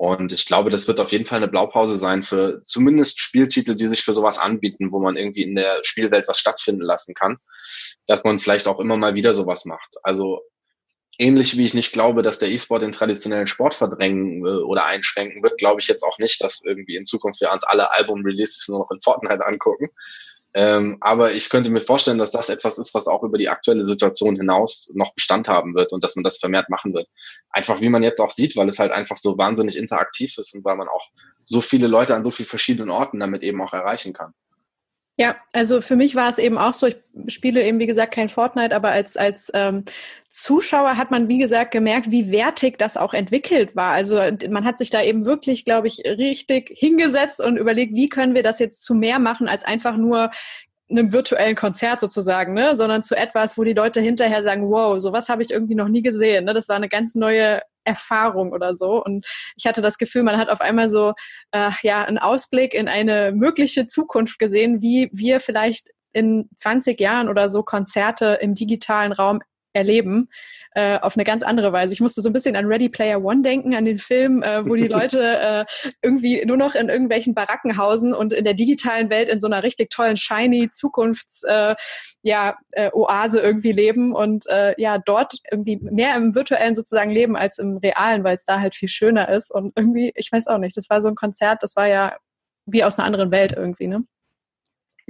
Und ich glaube, das wird auf jeden Fall eine Blaupause sein für zumindest Spieltitel, die sich für sowas anbieten, wo man irgendwie in der Spielwelt was stattfinden lassen kann, dass man vielleicht auch immer mal wieder sowas macht. Also ähnlich wie ich nicht glaube, dass der E-Sport den traditionellen Sport verdrängen äh, oder einschränken wird, glaube ich jetzt auch nicht, dass irgendwie in Zukunft wir uns alle Album-Releases nur noch in Fortnite angucken. Ähm, aber ich könnte mir vorstellen, dass das etwas ist, was auch über die aktuelle Situation hinaus noch Bestand haben wird und dass man das vermehrt machen wird. Einfach wie man jetzt auch sieht, weil es halt einfach so wahnsinnig interaktiv ist und weil man auch so viele Leute an so vielen verschiedenen Orten damit eben auch erreichen kann. Ja, also für mich war es eben auch so, ich spiele eben, wie gesagt, kein Fortnite, aber als, als ähm, Zuschauer hat man, wie gesagt, gemerkt, wie wertig das auch entwickelt war. Also man hat sich da eben wirklich, glaube ich, richtig hingesetzt und überlegt, wie können wir das jetzt zu mehr machen, als einfach nur einem virtuellen Konzert sozusagen, ne? sondern zu etwas, wo die Leute hinterher sagen, wow, sowas habe ich irgendwie noch nie gesehen. Ne? Das war eine ganz neue Erfahrung oder so. Und ich hatte das Gefühl, man hat auf einmal so äh, ja einen Ausblick in eine mögliche Zukunft gesehen, wie wir vielleicht in 20 Jahren oder so Konzerte im digitalen Raum erleben äh, auf eine ganz andere Weise. Ich musste so ein bisschen an Ready Player One denken, an den Film, äh, wo die Leute äh, irgendwie nur noch in irgendwelchen Baracken hausen und in der digitalen Welt in so einer richtig tollen, shiny Zukunfts, äh, ja, äh, Oase irgendwie leben und äh, ja, dort irgendwie mehr im virtuellen sozusagen leben als im realen, weil es da halt viel schöner ist. Und irgendwie, ich weiß auch nicht, das war so ein Konzert, das war ja wie aus einer anderen Welt irgendwie, ne?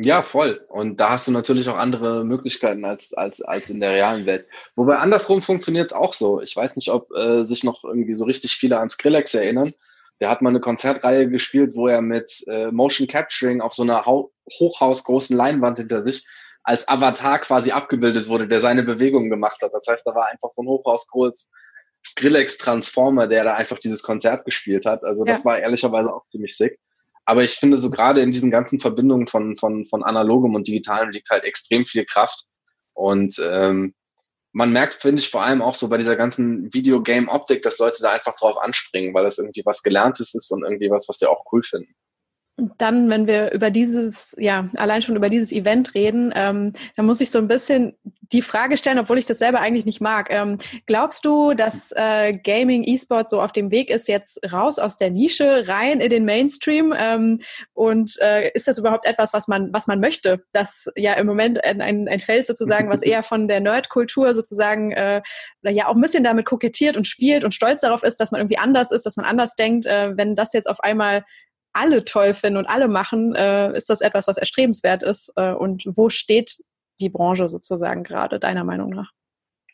Ja, voll. Und da hast du natürlich auch andere Möglichkeiten als, als, als in der realen Welt. Wobei andersrum funktioniert es auch so. Ich weiß nicht, ob äh, sich noch irgendwie so richtig viele an Skrillex erinnern. Der hat mal eine Konzertreihe gespielt, wo er mit äh, Motion Capturing auf so einer Hau hochhausgroßen Leinwand hinter sich als Avatar quasi abgebildet wurde, der seine Bewegungen gemacht hat. Das heißt, da war einfach so ein hochhausgroßes Skrillex-Transformer, der da einfach dieses Konzert gespielt hat. Also das ja. war ehrlicherweise auch ziemlich sick. Aber ich finde, so gerade in diesen ganzen Verbindungen von, von, von analogem und digitalem liegt halt extrem viel Kraft. Und ähm, man merkt, finde ich, vor allem auch so bei dieser ganzen Videogame-Optik, dass Leute da einfach drauf anspringen, weil das irgendwie was Gelerntes ist und irgendwie was, was die auch cool finden. Dann, wenn wir über dieses, ja, allein schon über dieses Event reden, ähm, dann muss ich so ein bisschen die Frage stellen, obwohl ich das selber eigentlich nicht mag. Ähm, glaubst du, dass äh, Gaming, E-Sport so auf dem Weg ist, jetzt raus aus der Nische, rein in den Mainstream? Ähm, und äh, ist das überhaupt etwas, was man, was man möchte? Das ja im Moment ein, ein, ein Feld sozusagen, was eher von der Nerd-Kultur sozusagen äh, ja auch ein bisschen damit kokettiert und spielt und stolz darauf ist, dass man irgendwie anders ist, dass man anders denkt. Äh, wenn das jetzt auf einmal alle toll finden und alle machen, äh, ist das etwas, was erstrebenswert ist. Äh, und wo steht die Branche sozusagen gerade, deiner Meinung nach?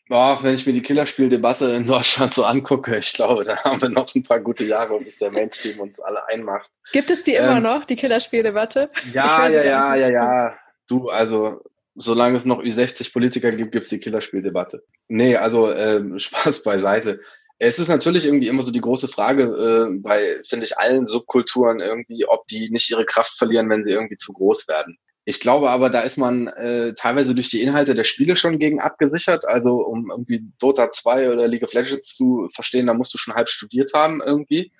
Boah, wenn ich mir die Killerspieldebatte in Deutschland so angucke, ich glaube, da haben wir noch ein paar gute Jahre, bis der Mainstream uns alle einmacht. Gibt es die ähm, immer noch, die Killerspieldebatte? Ja, ja, ja, ja, ja. Du, also, solange es noch Ü60 Politiker gibt, gibt es die Killerspieldebatte. Nee, also ähm, Spaß beiseite. Es ist natürlich irgendwie immer so die große Frage äh, bei, finde ich, allen Subkulturen irgendwie, ob die nicht ihre Kraft verlieren, wenn sie irgendwie zu groß werden. Ich glaube aber, da ist man äh, teilweise durch die Inhalte der Spiele schon gegen abgesichert. Also um irgendwie Dota 2 oder League of Legends zu verstehen, da musst du schon halb studiert haben irgendwie.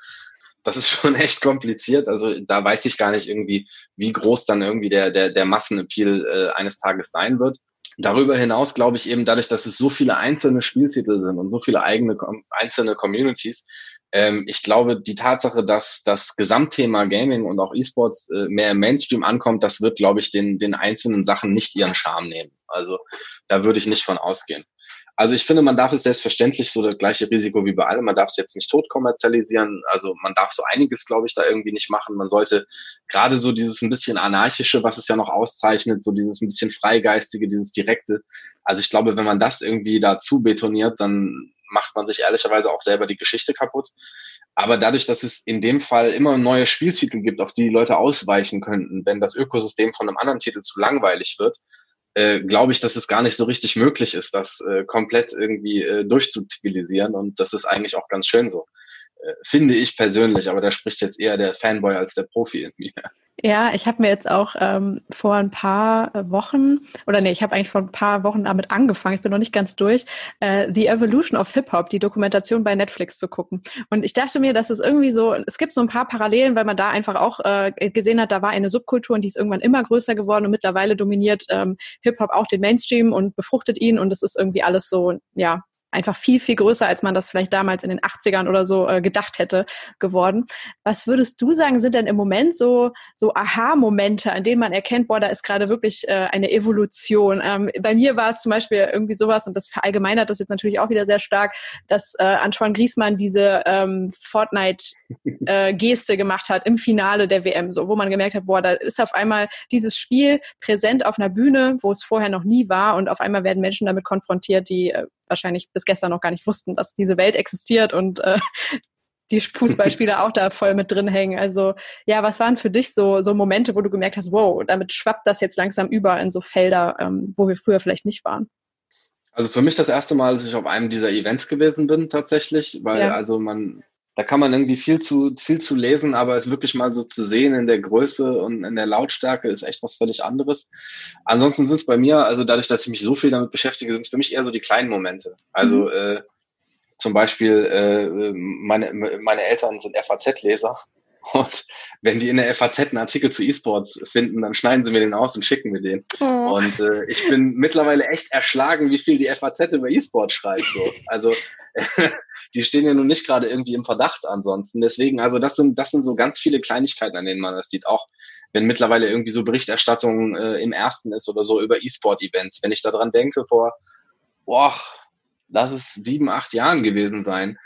Das ist schon echt kompliziert. Also da weiß ich gar nicht irgendwie, wie groß dann irgendwie der, der, der Massenappeal äh, eines Tages sein wird. Darüber hinaus glaube ich eben dadurch, dass es so viele einzelne Spieltitel sind und so viele eigene einzelne Communities, ähm, ich glaube, die Tatsache, dass das Gesamtthema Gaming und auch E-Sports äh, mehr im Mainstream ankommt, das wird, glaube ich, den, den einzelnen Sachen nicht ihren Charme nehmen. Also da würde ich nicht von ausgehen. Also ich finde, man darf es selbstverständlich so das gleiche Risiko wie bei allem. Man darf es jetzt nicht tot kommerzialisieren. Also man darf so einiges, glaube ich, da irgendwie nicht machen. Man sollte gerade so dieses ein bisschen anarchische, was es ja noch auszeichnet, so dieses ein bisschen freigeistige, dieses direkte. Also ich glaube, wenn man das irgendwie dazu betoniert, dann macht man sich ehrlicherweise auch selber die Geschichte kaputt. Aber dadurch, dass es in dem Fall immer neue Spieltitel gibt, auf die die Leute ausweichen könnten, wenn das Ökosystem von einem anderen Titel zu langweilig wird, äh, glaube ich, dass es gar nicht so richtig möglich ist, das äh, komplett irgendwie äh, durchzuzivilisieren. Und das ist eigentlich auch ganz schön so. Finde ich persönlich, aber da spricht jetzt eher der Fanboy als der Profi in mir. Ja, ich habe mir jetzt auch ähm, vor ein paar äh, Wochen, oder nee, ich habe eigentlich vor ein paar Wochen damit angefangen, ich bin noch nicht ganz durch, äh, The Evolution of Hip-Hop, die Dokumentation bei Netflix zu gucken. Und ich dachte mir, dass es irgendwie so, es gibt so ein paar Parallelen, weil man da einfach auch äh, gesehen hat, da war eine Subkultur und die ist irgendwann immer größer geworden und mittlerweile dominiert ähm, Hip-Hop auch den Mainstream und befruchtet ihn und es ist irgendwie alles so, ja, einfach viel, viel größer, als man das vielleicht damals in den 80ern oder so äh, gedacht hätte, geworden. Was würdest du sagen, sind denn im Moment so, so Aha-Momente, an denen man erkennt, boah, da ist gerade wirklich äh, eine Evolution? Ähm, bei mir war es zum Beispiel irgendwie sowas, und das verallgemeinert das jetzt natürlich auch wieder sehr stark, dass äh, Antoine Griezmann diese ähm, Fortnite-Geste äh, gemacht hat im Finale der WM, so, wo man gemerkt hat, boah, da ist auf einmal dieses Spiel präsent auf einer Bühne, wo es vorher noch nie war und auf einmal werden Menschen damit konfrontiert, die äh, wahrscheinlich bis gestern noch gar nicht wussten, dass diese Welt existiert und äh, die Fußballspieler auch da voll mit drin hängen. Also ja, was waren für dich so, so Momente, wo du gemerkt hast, wow, damit schwappt das jetzt langsam über in so Felder, ähm, wo wir früher vielleicht nicht waren? Also für mich das erste Mal, dass ich auf einem dieser Events gewesen bin tatsächlich, weil ja. also man da kann man irgendwie viel zu, viel zu lesen, aber es wirklich mal so zu sehen in der Größe und in der Lautstärke ist echt was völlig anderes. Ansonsten sind es bei mir, also dadurch, dass ich mich so viel damit beschäftige, sind es für mich eher so die kleinen Momente. Also mhm. äh, zum Beispiel, äh, meine, meine Eltern sind FAZ-Leser und wenn die in der FAZ einen Artikel zu E-Sport finden, dann schneiden sie mir den aus und schicken mir den. Oh. Und äh, ich bin mittlerweile echt erschlagen, wie viel die FAZ über E-Sport schreibt. So. Also die stehen ja nun nicht gerade irgendwie im Verdacht ansonsten. Deswegen, also das sind, das sind so ganz viele Kleinigkeiten, an denen man das sieht. Auch wenn mittlerweile irgendwie so Berichterstattung äh, im ersten ist oder so über E-Sport-Events. Wenn ich daran denke, vor, boah, lass es sieben, acht Jahren gewesen sein.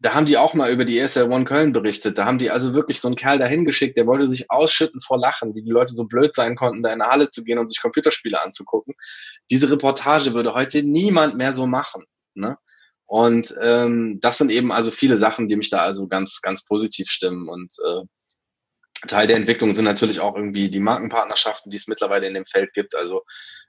Da haben die auch mal über die ESL One Köln berichtet. Da haben die also wirklich so einen Kerl dahin geschickt, der wollte sich ausschütten vor Lachen, wie die Leute so blöd sein konnten, da in eine Halle zu gehen und sich Computerspiele anzugucken. Diese Reportage würde heute niemand mehr so machen. Ne? Und ähm, das sind eben also viele Sachen, die mich da also ganz, ganz positiv stimmen. Und äh, Teil der Entwicklung sind natürlich auch irgendwie die Markenpartnerschaften, die es mittlerweile in dem Feld gibt. Also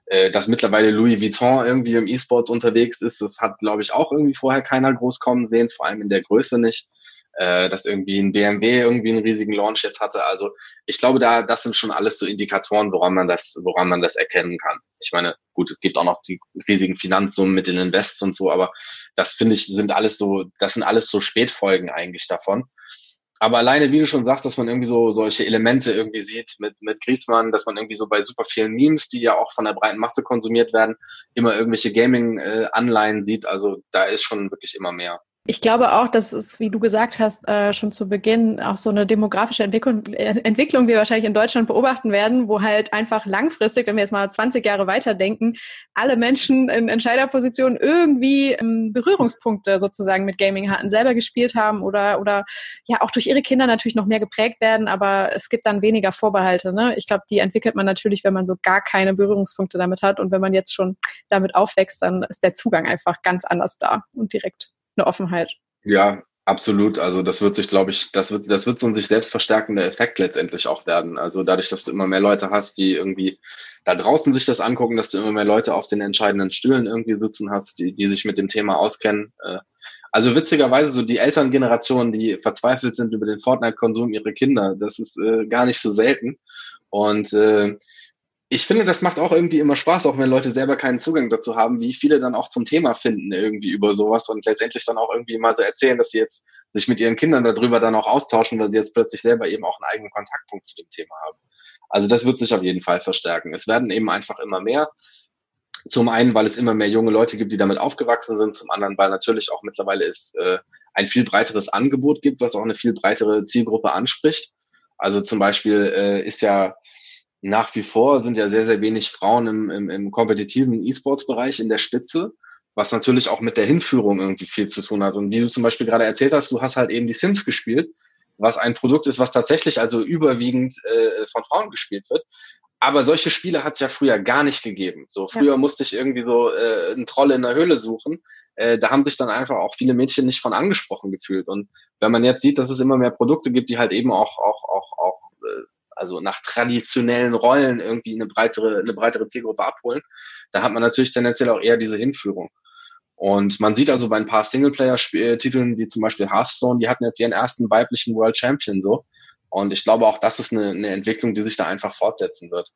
äh, dass mittlerweile Louis Vuitton irgendwie im E-Sports unterwegs ist, das hat, glaube ich, auch irgendwie vorher keiner groß kommen sehen, vor allem in der Größe nicht äh, dass irgendwie ein BMW irgendwie einen riesigen Launch jetzt hatte. Also ich glaube, da das sind schon alles so Indikatoren, woran man das, woran man das erkennen kann. Ich meine, gut, es gibt auch noch die riesigen Finanzsummen mit den Invests und so, aber das finde ich sind alles so, das sind alles so Spätfolgen eigentlich davon. Aber alleine, wie du schon sagst, dass man irgendwie so solche Elemente irgendwie sieht mit, mit Griezmann, dass man irgendwie so bei super vielen Memes, die ja auch von der breiten Masse konsumiert werden, immer irgendwelche Gaming-Anleihen äh, sieht. Also da ist schon wirklich immer mehr. Ich glaube auch, dass es, wie du gesagt hast, äh, schon zu Beginn auch so eine demografische Entwicklung, äh, Entwicklung wir wahrscheinlich in Deutschland beobachten werden, wo halt einfach langfristig, wenn wir jetzt mal 20 Jahre weiterdenken, alle Menschen in Entscheiderpositionen irgendwie ähm, Berührungspunkte sozusagen mit Gaming hatten, selber gespielt haben oder, oder ja auch durch ihre Kinder natürlich noch mehr geprägt werden, aber es gibt dann weniger Vorbehalte. Ne? Ich glaube, die entwickelt man natürlich, wenn man so gar keine Berührungspunkte damit hat und wenn man jetzt schon damit aufwächst, dann ist der Zugang einfach ganz anders da und direkt eine Offenheit. Ja, absolut. Also das wird sich, glaube ich, das wird, das wird so ein sich selbst verstärkender Effekt letztendlich auch werden. Also dadurch, dass du immer mehr Leute hast, die irgendwie da draußen sich das angucken, dass du immer mehr Leute auf den entscheidenden Stühlen irgendwie sitzen hast, die, die sich mit dem Thema auskennen. Äh, also witzigerweise so die Elterngeneration, die verzweifelt sind über den Fortnite-Konsum ihrer Kinder, das ist äh, gar nicht so selten. Und äh, ich finde, das macht auch irgendwie immer Spaß, auch wenn Leute selber keinen Zugang dazu haben, wie viele dann auch zum Thema finden irgendwie über sowas und letztendlich dann auch irgendwie mal so erzählen, dass sie jetzt sich mit ihren Kindern darüber dann auch austauschen, weil sie jetzt plötzlich selber eben auch einen eigenen Kontaktpunkt zu dem Thema haben. Also das wird sich auf jeden Fall verstärken. Es werden eben einfach immer mehr. Zum einen, weil es immer mehr junge Leute gibt, die damit aufgewachsen sind. Zum anderen, weil natürlich auch mittlerweile es äh, ein viel breiteres Angebot gibt, was auch eine viel breitere Zielgruppe anspricht. Also zum Beispiel äh, ist ja nach wie vor sind ja sehr, sehr wenig Frauen im, im, im kompetitiven E-Sports-Bereich in der Spitze, was natürlich auch mit der Hinführung irgendwie viel zu tun hat. Und wie du zum Beispiel gerade erzählt hast, du hast halt eben die Sims gespielt, was ein Produkt ist, was tatsächlich also überwiegend äh, von Frauen gespielt wird. Aber solche Spiele hat es ja früher gar nicht gegeben. So früher ja. musste ich irgendwie so äh, einen Troll in der Höhle suchen. Äh, da haben sich dann einfach auch viele Mädchen nicht von angesprochen gefühlt. Und wenn man jetzt sieht, dass es immer mehr Produkte gibt, die halt eben auch auch auch auch äh, also nach traditionellen Rollen irgendwie eine breitere, eine breitere Zielgruppe abholen, da hat man natürlich tendenziell auch eher diese Hinführung. Und man sieht also bei ein paar Singleplayer-Titeln, wie zum Beispiel Hearthstone, die hatten jetzt ihren ersten weiblichen World Champion so. Und ich glaube auch, das ist eine, eine Entwicklung, die sich da einfach fortsetzen wird.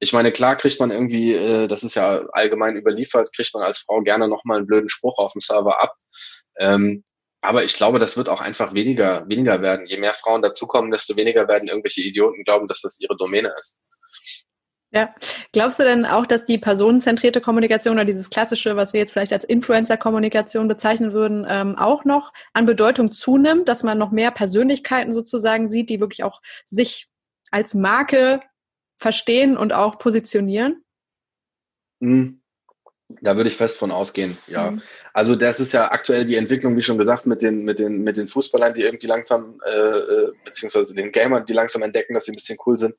Ich meine, klar kriegt man irgendwie, äh, das ist ja allgemein überliefert, kriegt man als Frau gerne nochmal einen blöden Spruch auf dem Server ab. Ähm, aber ich glaube, das wird auch einfach weniger, weniger werden. Je mehr Frauen dazukommen, desto weniger werden irgendwelche Idioten glauben, dass das ihre Domäne ist. Ja. Glaubst du denn auch, dass die personenzentrierte Kommunikation oder dieses klassische, was wir jetzt vielleicht als Influencer-Kommunikation bezeichnen würden, ähm, auch noch an Bedeutung zunimmt, dass man noch mehr Persönlichkeiten sozusagen sieht, die wirklich auch sich als Marke verstehen und auch positionieren? Hm. Da würde ich fest von ausgehen, ja. Mhm. Also das ist ja aktuell die Entwicklung, wie schon gesagt, mit den, mit den, mit den Fußballern, die irgendwie langsam, äh, äh, beziehungsweise den Gamern, die langsam entdecken, dass sie ein bisschen cool sind.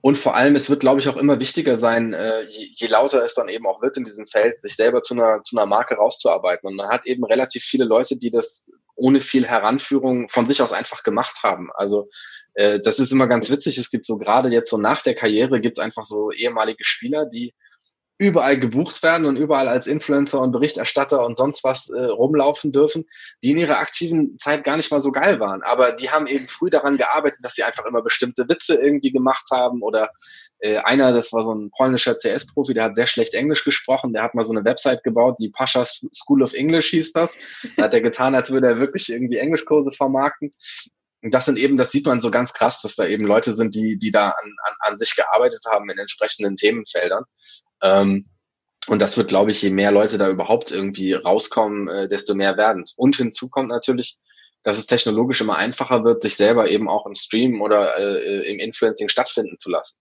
Und vor allem, es wird, glaube ich, auch immer wichtiger sein, äh, je, je lauter es dann eben auch wird in diesem Feld, sich selber zu einer, zu einer Marke rauszuarbeiten. Und man hat eben relativ viele Leute, die das ohne viel Heranführung von sich aus einfach gemacht haben. Also äh, das ist immer ganz witzig. Es gibt so gerade jetzt so nach der Karriere gibt es einfach so ehemalige Spieler, die überall gebucht werden und überall als Influencer und Berichterstatter und sonst was äh, rumlaufen dürfen, die in ihrer aktiven Zeit gar nicht mal so geil waren. Aber die haben eben früh daran gearbeitet, dass sie einfach immer bestimmte Witze irgendwie gemacht haben oder äh, einer, das war so ein polnischer CS-Profi, der hat sehr schlecht Englisch gesprochen, der hat mal so eine Website gebaut, die Pascha School of English hieß das. Da hat er getan, als würde er wirklich irgendwie Englischkurse vermarkten. Und das sind eben, das sieht man so ganz krass, dass da eben Leute sind, die, die da an, an, an sich gearbeitet haben in entsprechenden Themenfeldern. Ähm, und das wird, glaube ich, je mehr Leute da überhaupt irgendwie rauskommen, äh, desto mehr werden es. Und hinzu kommt natürlich, dass es technologisch immer einfacher wird, sich selber eben auch im Stream oder äh, im Influencing stattfinden zu lassen.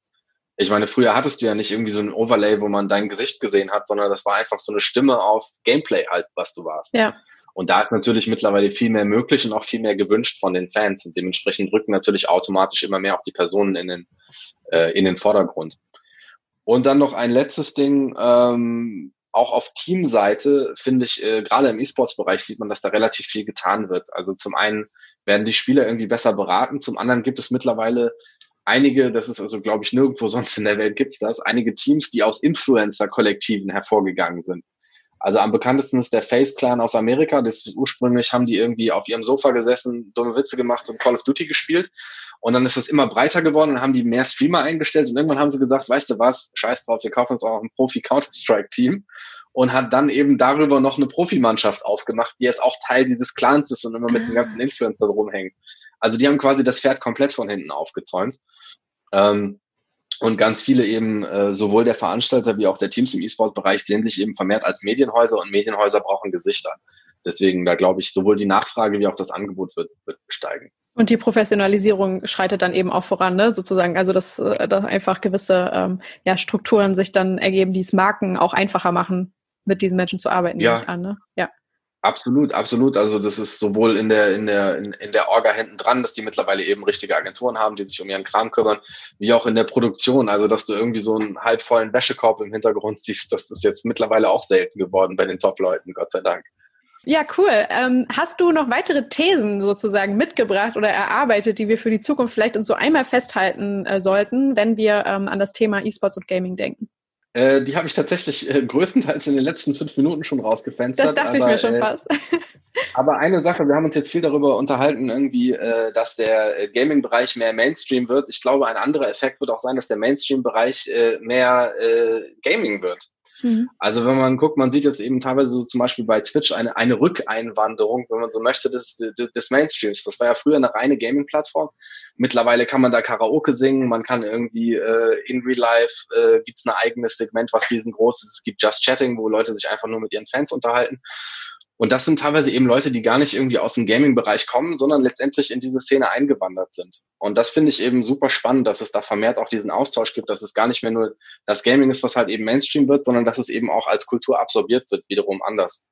Ich meine, früher hattest du ja nicht irgendwie so ein Overlay, wo man dein Gesicht gesehen hat, sondern das war einfach so eine Stimme auf Gameplay halt, was du warst. Ja. Und da ist natürlich mittlerweile viel mehr möglich und auch viel mehr gewünscht von den Fans. Und dementsprechend rücken natürlich automatisch immer mehr auch die Personen in den, äh, in den Vordergrund. Und dann noch ein letztes Ding, ähm, auch auf Teamseite finde ich, äh, gerade im E-Sports-Bereich sieht man, dass da relativ viel getan wird. Also zum einen werden die Spieler irgendwie besser beraten, zum anderen gibt es mittlerweile einige, das ist also, glaube ich, nirgendwo sonst in der Welt gibt es das, einige Teams, die aus Influencer-Kollektiven hervorgegangen sind. Also am bekanntesten ist der Face Clan aus Amerika. Das ist, ursprünglich haben die irgendwie auf ihrem Sofa gesessen, dumme Witze gemacht und Call of Duty gespielt. Und dann ist es immer breiter geworden und haben die mehr Streamer eingestellt und irgendwann haben sie gesagt, weißt du was, scheiß drauf, wir kaufen uns auch ein Profi-Counter-Strike-Team und hat dann eben darüber noch eine Profimannschaft aufgemacht, die jetzt auch Teil dieses Clans ist und immer mit den ganzen Influencern rumhängt. Also die haben quasi das Pferd komplett von hinten aufgezäumt. Ähm, und ganz viele eben, äh, sowohl der Veranstalter wie auch der Teams im E-Sport-Bereich sehen sich eben vermehrt als Medienhäuser und Medienhäuser brauchen Gesichter. Deswegen, da glaube ich, sowohl die Nachfrage wie auch das Angebot wird, wird steigen. Und die Professionalisierung schreitet dann eben auch voran, ne? sozusagen. Also dass, äh, dass einfach gewisse ähm, ja, Strukturen sich dann ergeben, die es Marken auch einfacher machen, mit diesen Menschen zu arbeiten, ja. nehme ich an. Ne? Ja. Absolut, absolut. Also das ist sowohl in der in der in, in der Orga hinten dran, dass die mittlerweile eben richtige Agenturen haben, die sich um ihren Kram kümmern, wie auch in der Produktion. Also dass du irgendwie so einen halbvollen Wäschekorb im Hintergrund siehst, das ist jetzt mittlerweile auch selten geworden bei den Top-Leuten, Gott sei Dank. Ja, cool. Ähm, hast du noch weitere Thesen sozusagen mitgebracht oder erarbeitet, die wir für die Zukunft vielleicht uns so einmal festhalten äh, sollten, wenn wir ähm, an das Thema E-Sports und Gaming denken? Äh, die habe ich tatsächlich äh, größtenteils in den letzten fünf Minuten schon rausgefenstert. Das dachte aber, ich mir schon äh, fast. aber eine Sache, wir haben uns jetzt viel darüber unterhalten, irgendwie, äh, dass der äh, Gaming-Bereich mehr Mainstream wird. Ich glaube, ein anderer Effekt wird auch sein, dass der Mainstream-Bereich mehr Gaming wird. Mhm. Also wenn man guckt, man sieht jetzt eben teilweise so zum Beispiel bei Twitch eine, eine Rückeinwanderung, wenn man so möchte, des, des, Mainstreams. Das war ja früher eine reine Gaming-Plattform. Mittlerweile kann man da Karaoke singen, man kann irgendwie äh, in Real Life äh, gibt ein eigenes Segment, was riesengroß ist. Es gibt Just Chatting, wo Leute sich einfach nur mit ihren Fans unterhalten. Und das sind teilweise eben Leute, die gar nicht irgendwie aus dem Gaming-Bereich kommen, sondern letztendlich in diese Szene eingewandert sind. Und das finde ich eben super spannend, dass es da vermehrt auch diesen Austausch gibt, dass es gar nicht mehr nur das Gaming ist, was halt eben Mainstream wird, sondern dass es eben auch als Kultur absorbiert wird, wiederum anders.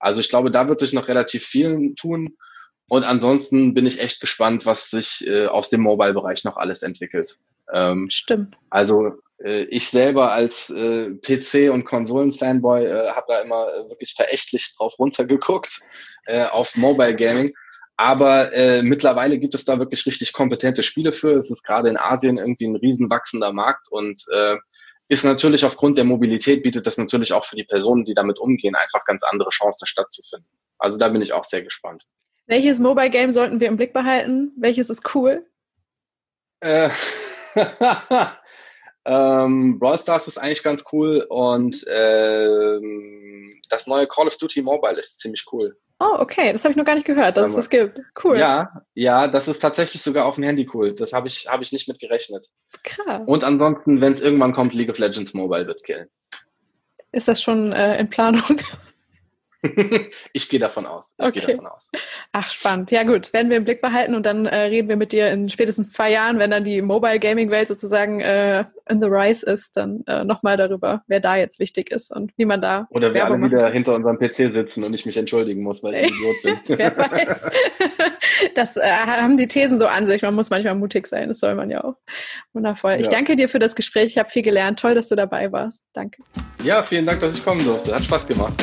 Also ich glaube, da wird sich noch relativ viel tun. Und ansonsten bin ich echt gespannt, was sich äh, aus dem Mobile-Bereich noch alles entwickelt. Ähm, Stimmt. Also ich selber als äh, PC- und Konsolen-Fanboy äh, habe da immer äh, wirklich verächtlich drauf runtergeguckt äh, auf Mobile Gaming. Aber äh, mittlerweile gibt es da wirklich richtig kompetente Spiele für. Es ist gerade in Asien irgendwie ein riesen wachsender Markt und äh, ist natürlich aufgrund der Mobilität bietet das natürlich auch für die Personen, die damit umgehen, einfach ganz andere Chancen stattzufinden. Also da bin ich auch sehr gespannt. Welches Mobile Game sollten wir im Blick behalten? Welches ist cool? Äh, Ähm, Brawl Stars ist eigentlich ganz cool und ähm, das neue Call of Duty Mobile ist ziemlich cool. Oh, okay, das habe ich noch gar nicht gehört, dass es das gibt. Cool. Ja, ja, das ist tatsächlich sogar auf dem Handy cool. Das habe ich, hab ich nicht mit gerechnet. Krass. Und ansonsten, wenn es irgendwann kommt, League of Legends Mobile wird killen. Ist das schon äh, in Planung? ich gehe davon aus. Ich okay. davon aus. Ach, spannend. Ja, gut. Werden wir im Blick behalten und dann äh, reden wir mit dir in spätestens zwei Jahren, wenn dann die Mobile Gaming Welt sozusagen äh, in the rise ist, dann äh, nochmal darüber, wer da jetzt wichtig ist und wie man da. Oder wir alle wieder hinter unserem PC sitzen und ich mich entschuldigen muss, weil ich ein Idiot bin. wer weiß. das äh, haben die Thesen so an sich. Man muss manchmal mutig sein. Das soll man ja auch. Wundervoll. Ja. Ich danke dir für das Gespräch. Ich habe viel gelernt. Toll, dass du dabei warst. Danke. Ja, vielen Dank, dass ich kommen durfte. Hat Spaß gemacht.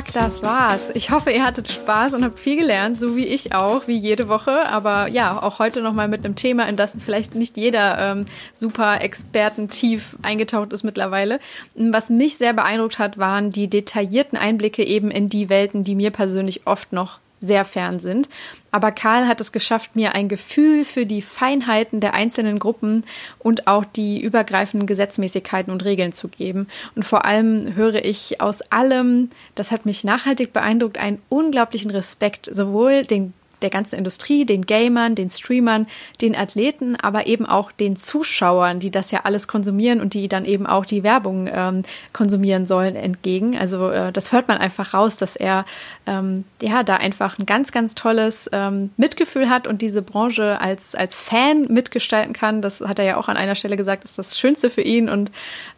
Zack, das war's. Ich hoffe, ihr hattet Spaß und habt viel gelernt, so wie ich auch, wie jede Woche. Aber ja, auch heute nochmal mit einem Thema, in das vielleicht nicht jeder ähm, super Experten tief eingetaucht ist mittlerweile. Was mich sehr beeindruckt hat, waren die detaillierten Einblicke eben in die Welten, die mir persönlich oft noch sehr fern sind. Aber Karl hat es geschafft, mir ein Gefühl für die Feinheiten der einzelnen Gruppen und auch die übergreifenden Gesetzmäßigkeiten und Regeln zu geben. Und vor allem höre ich aus allem, das hat mich nachhaltig beeindruckt, einen unglaublichen Respekt sowohl den der ganzen Industrie, den Gamern, den Streamern, den Athleten, aber eben auch den Zuschauern, die das ja alles konsumieren und die dann eben auch die Werbung ähm, konsumieren sollen, entgegen. Also äh, das hört man einfach raus, dass er ähm, ja da einfach ein ganz, ganz tolles ähm, Mitgefühl hat und diese Branche als, als Fan mitgestalten kann. Das hat er ja auch an einer Stelle gesagt, ist das Schönste für ihn. Und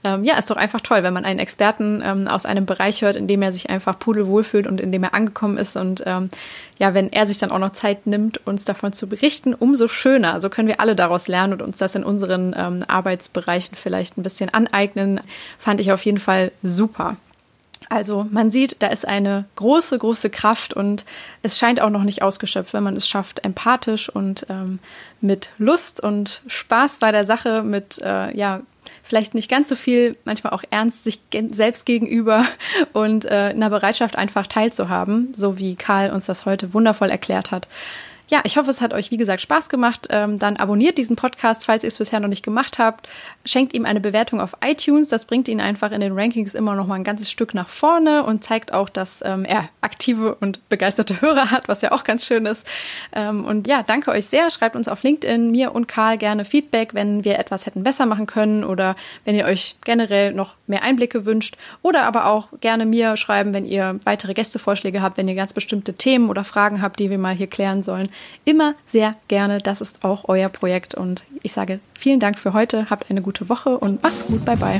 ähm, ja, ist doch einfach toll, wenn man einen Experten ähm, aus einem Bereich hört, in dem er sich einfach pudelwohl fühlt und in dem er angekommen ist und ähm, ja, wenn er sich dann auch noch Zeit nimmt, uns davon zu berichten, umso schöner. So können wir alle daraus lernen und uns das in unseren ähm, Arbeitsbereichen vielleicht ein bisschen aneignen. Fand ich auf jeden Fall super. Also man sieht, da ist eine große, große Kraft und es scheint auch noch nicht ausgeschöpft, wenn man es schafft, empathisch und ähm, mit Lust und Spaß bei der Sache, mit äh, ja, vielleicht nicht ganz so viel, manchmal auch ernst sich selbst gegenüber und äh, in der Bereitschaft einfach teilzuhaben, so wie Karl uns das heute wundervoll erklärt hat. Ja, ich hoffe, es hat euch, wie gesagt, Spaß gemacht. Ähm, dann abonniert diesen Podcast, falls ihr es bisher noch nicht gemacht habt. Schenkt ihm eine Bewertung auf iTunes. Das bringt ihn einfach in den Rankings immer noch mal ein ganzes Stück nach vorne und zeigt auch, dass ähm, er aktive und begeisterte Hörer hat, was ja auch ganz schön ist. Ähm, und ja, danke euch sehr. Schreibt uns auf LinkedIn, mir und Karl gerne Feedback, wenn wir etwas hätten besser machen können oder wenn ihr euch generell noch mehr Einblicke wünscht. Oder aber auch gerne mir schreiben, wenn ihr weitere Gästevorschläge habt, wenn ihr ganz bestimmte Themen oder Fragen habt, die wir mal hier klären sollen immer sehr gerne. Das ist auch euer Projekt. Und ich sage vielen Dank für heute. Habt eine gute Woche und macht's gut. Bye bye.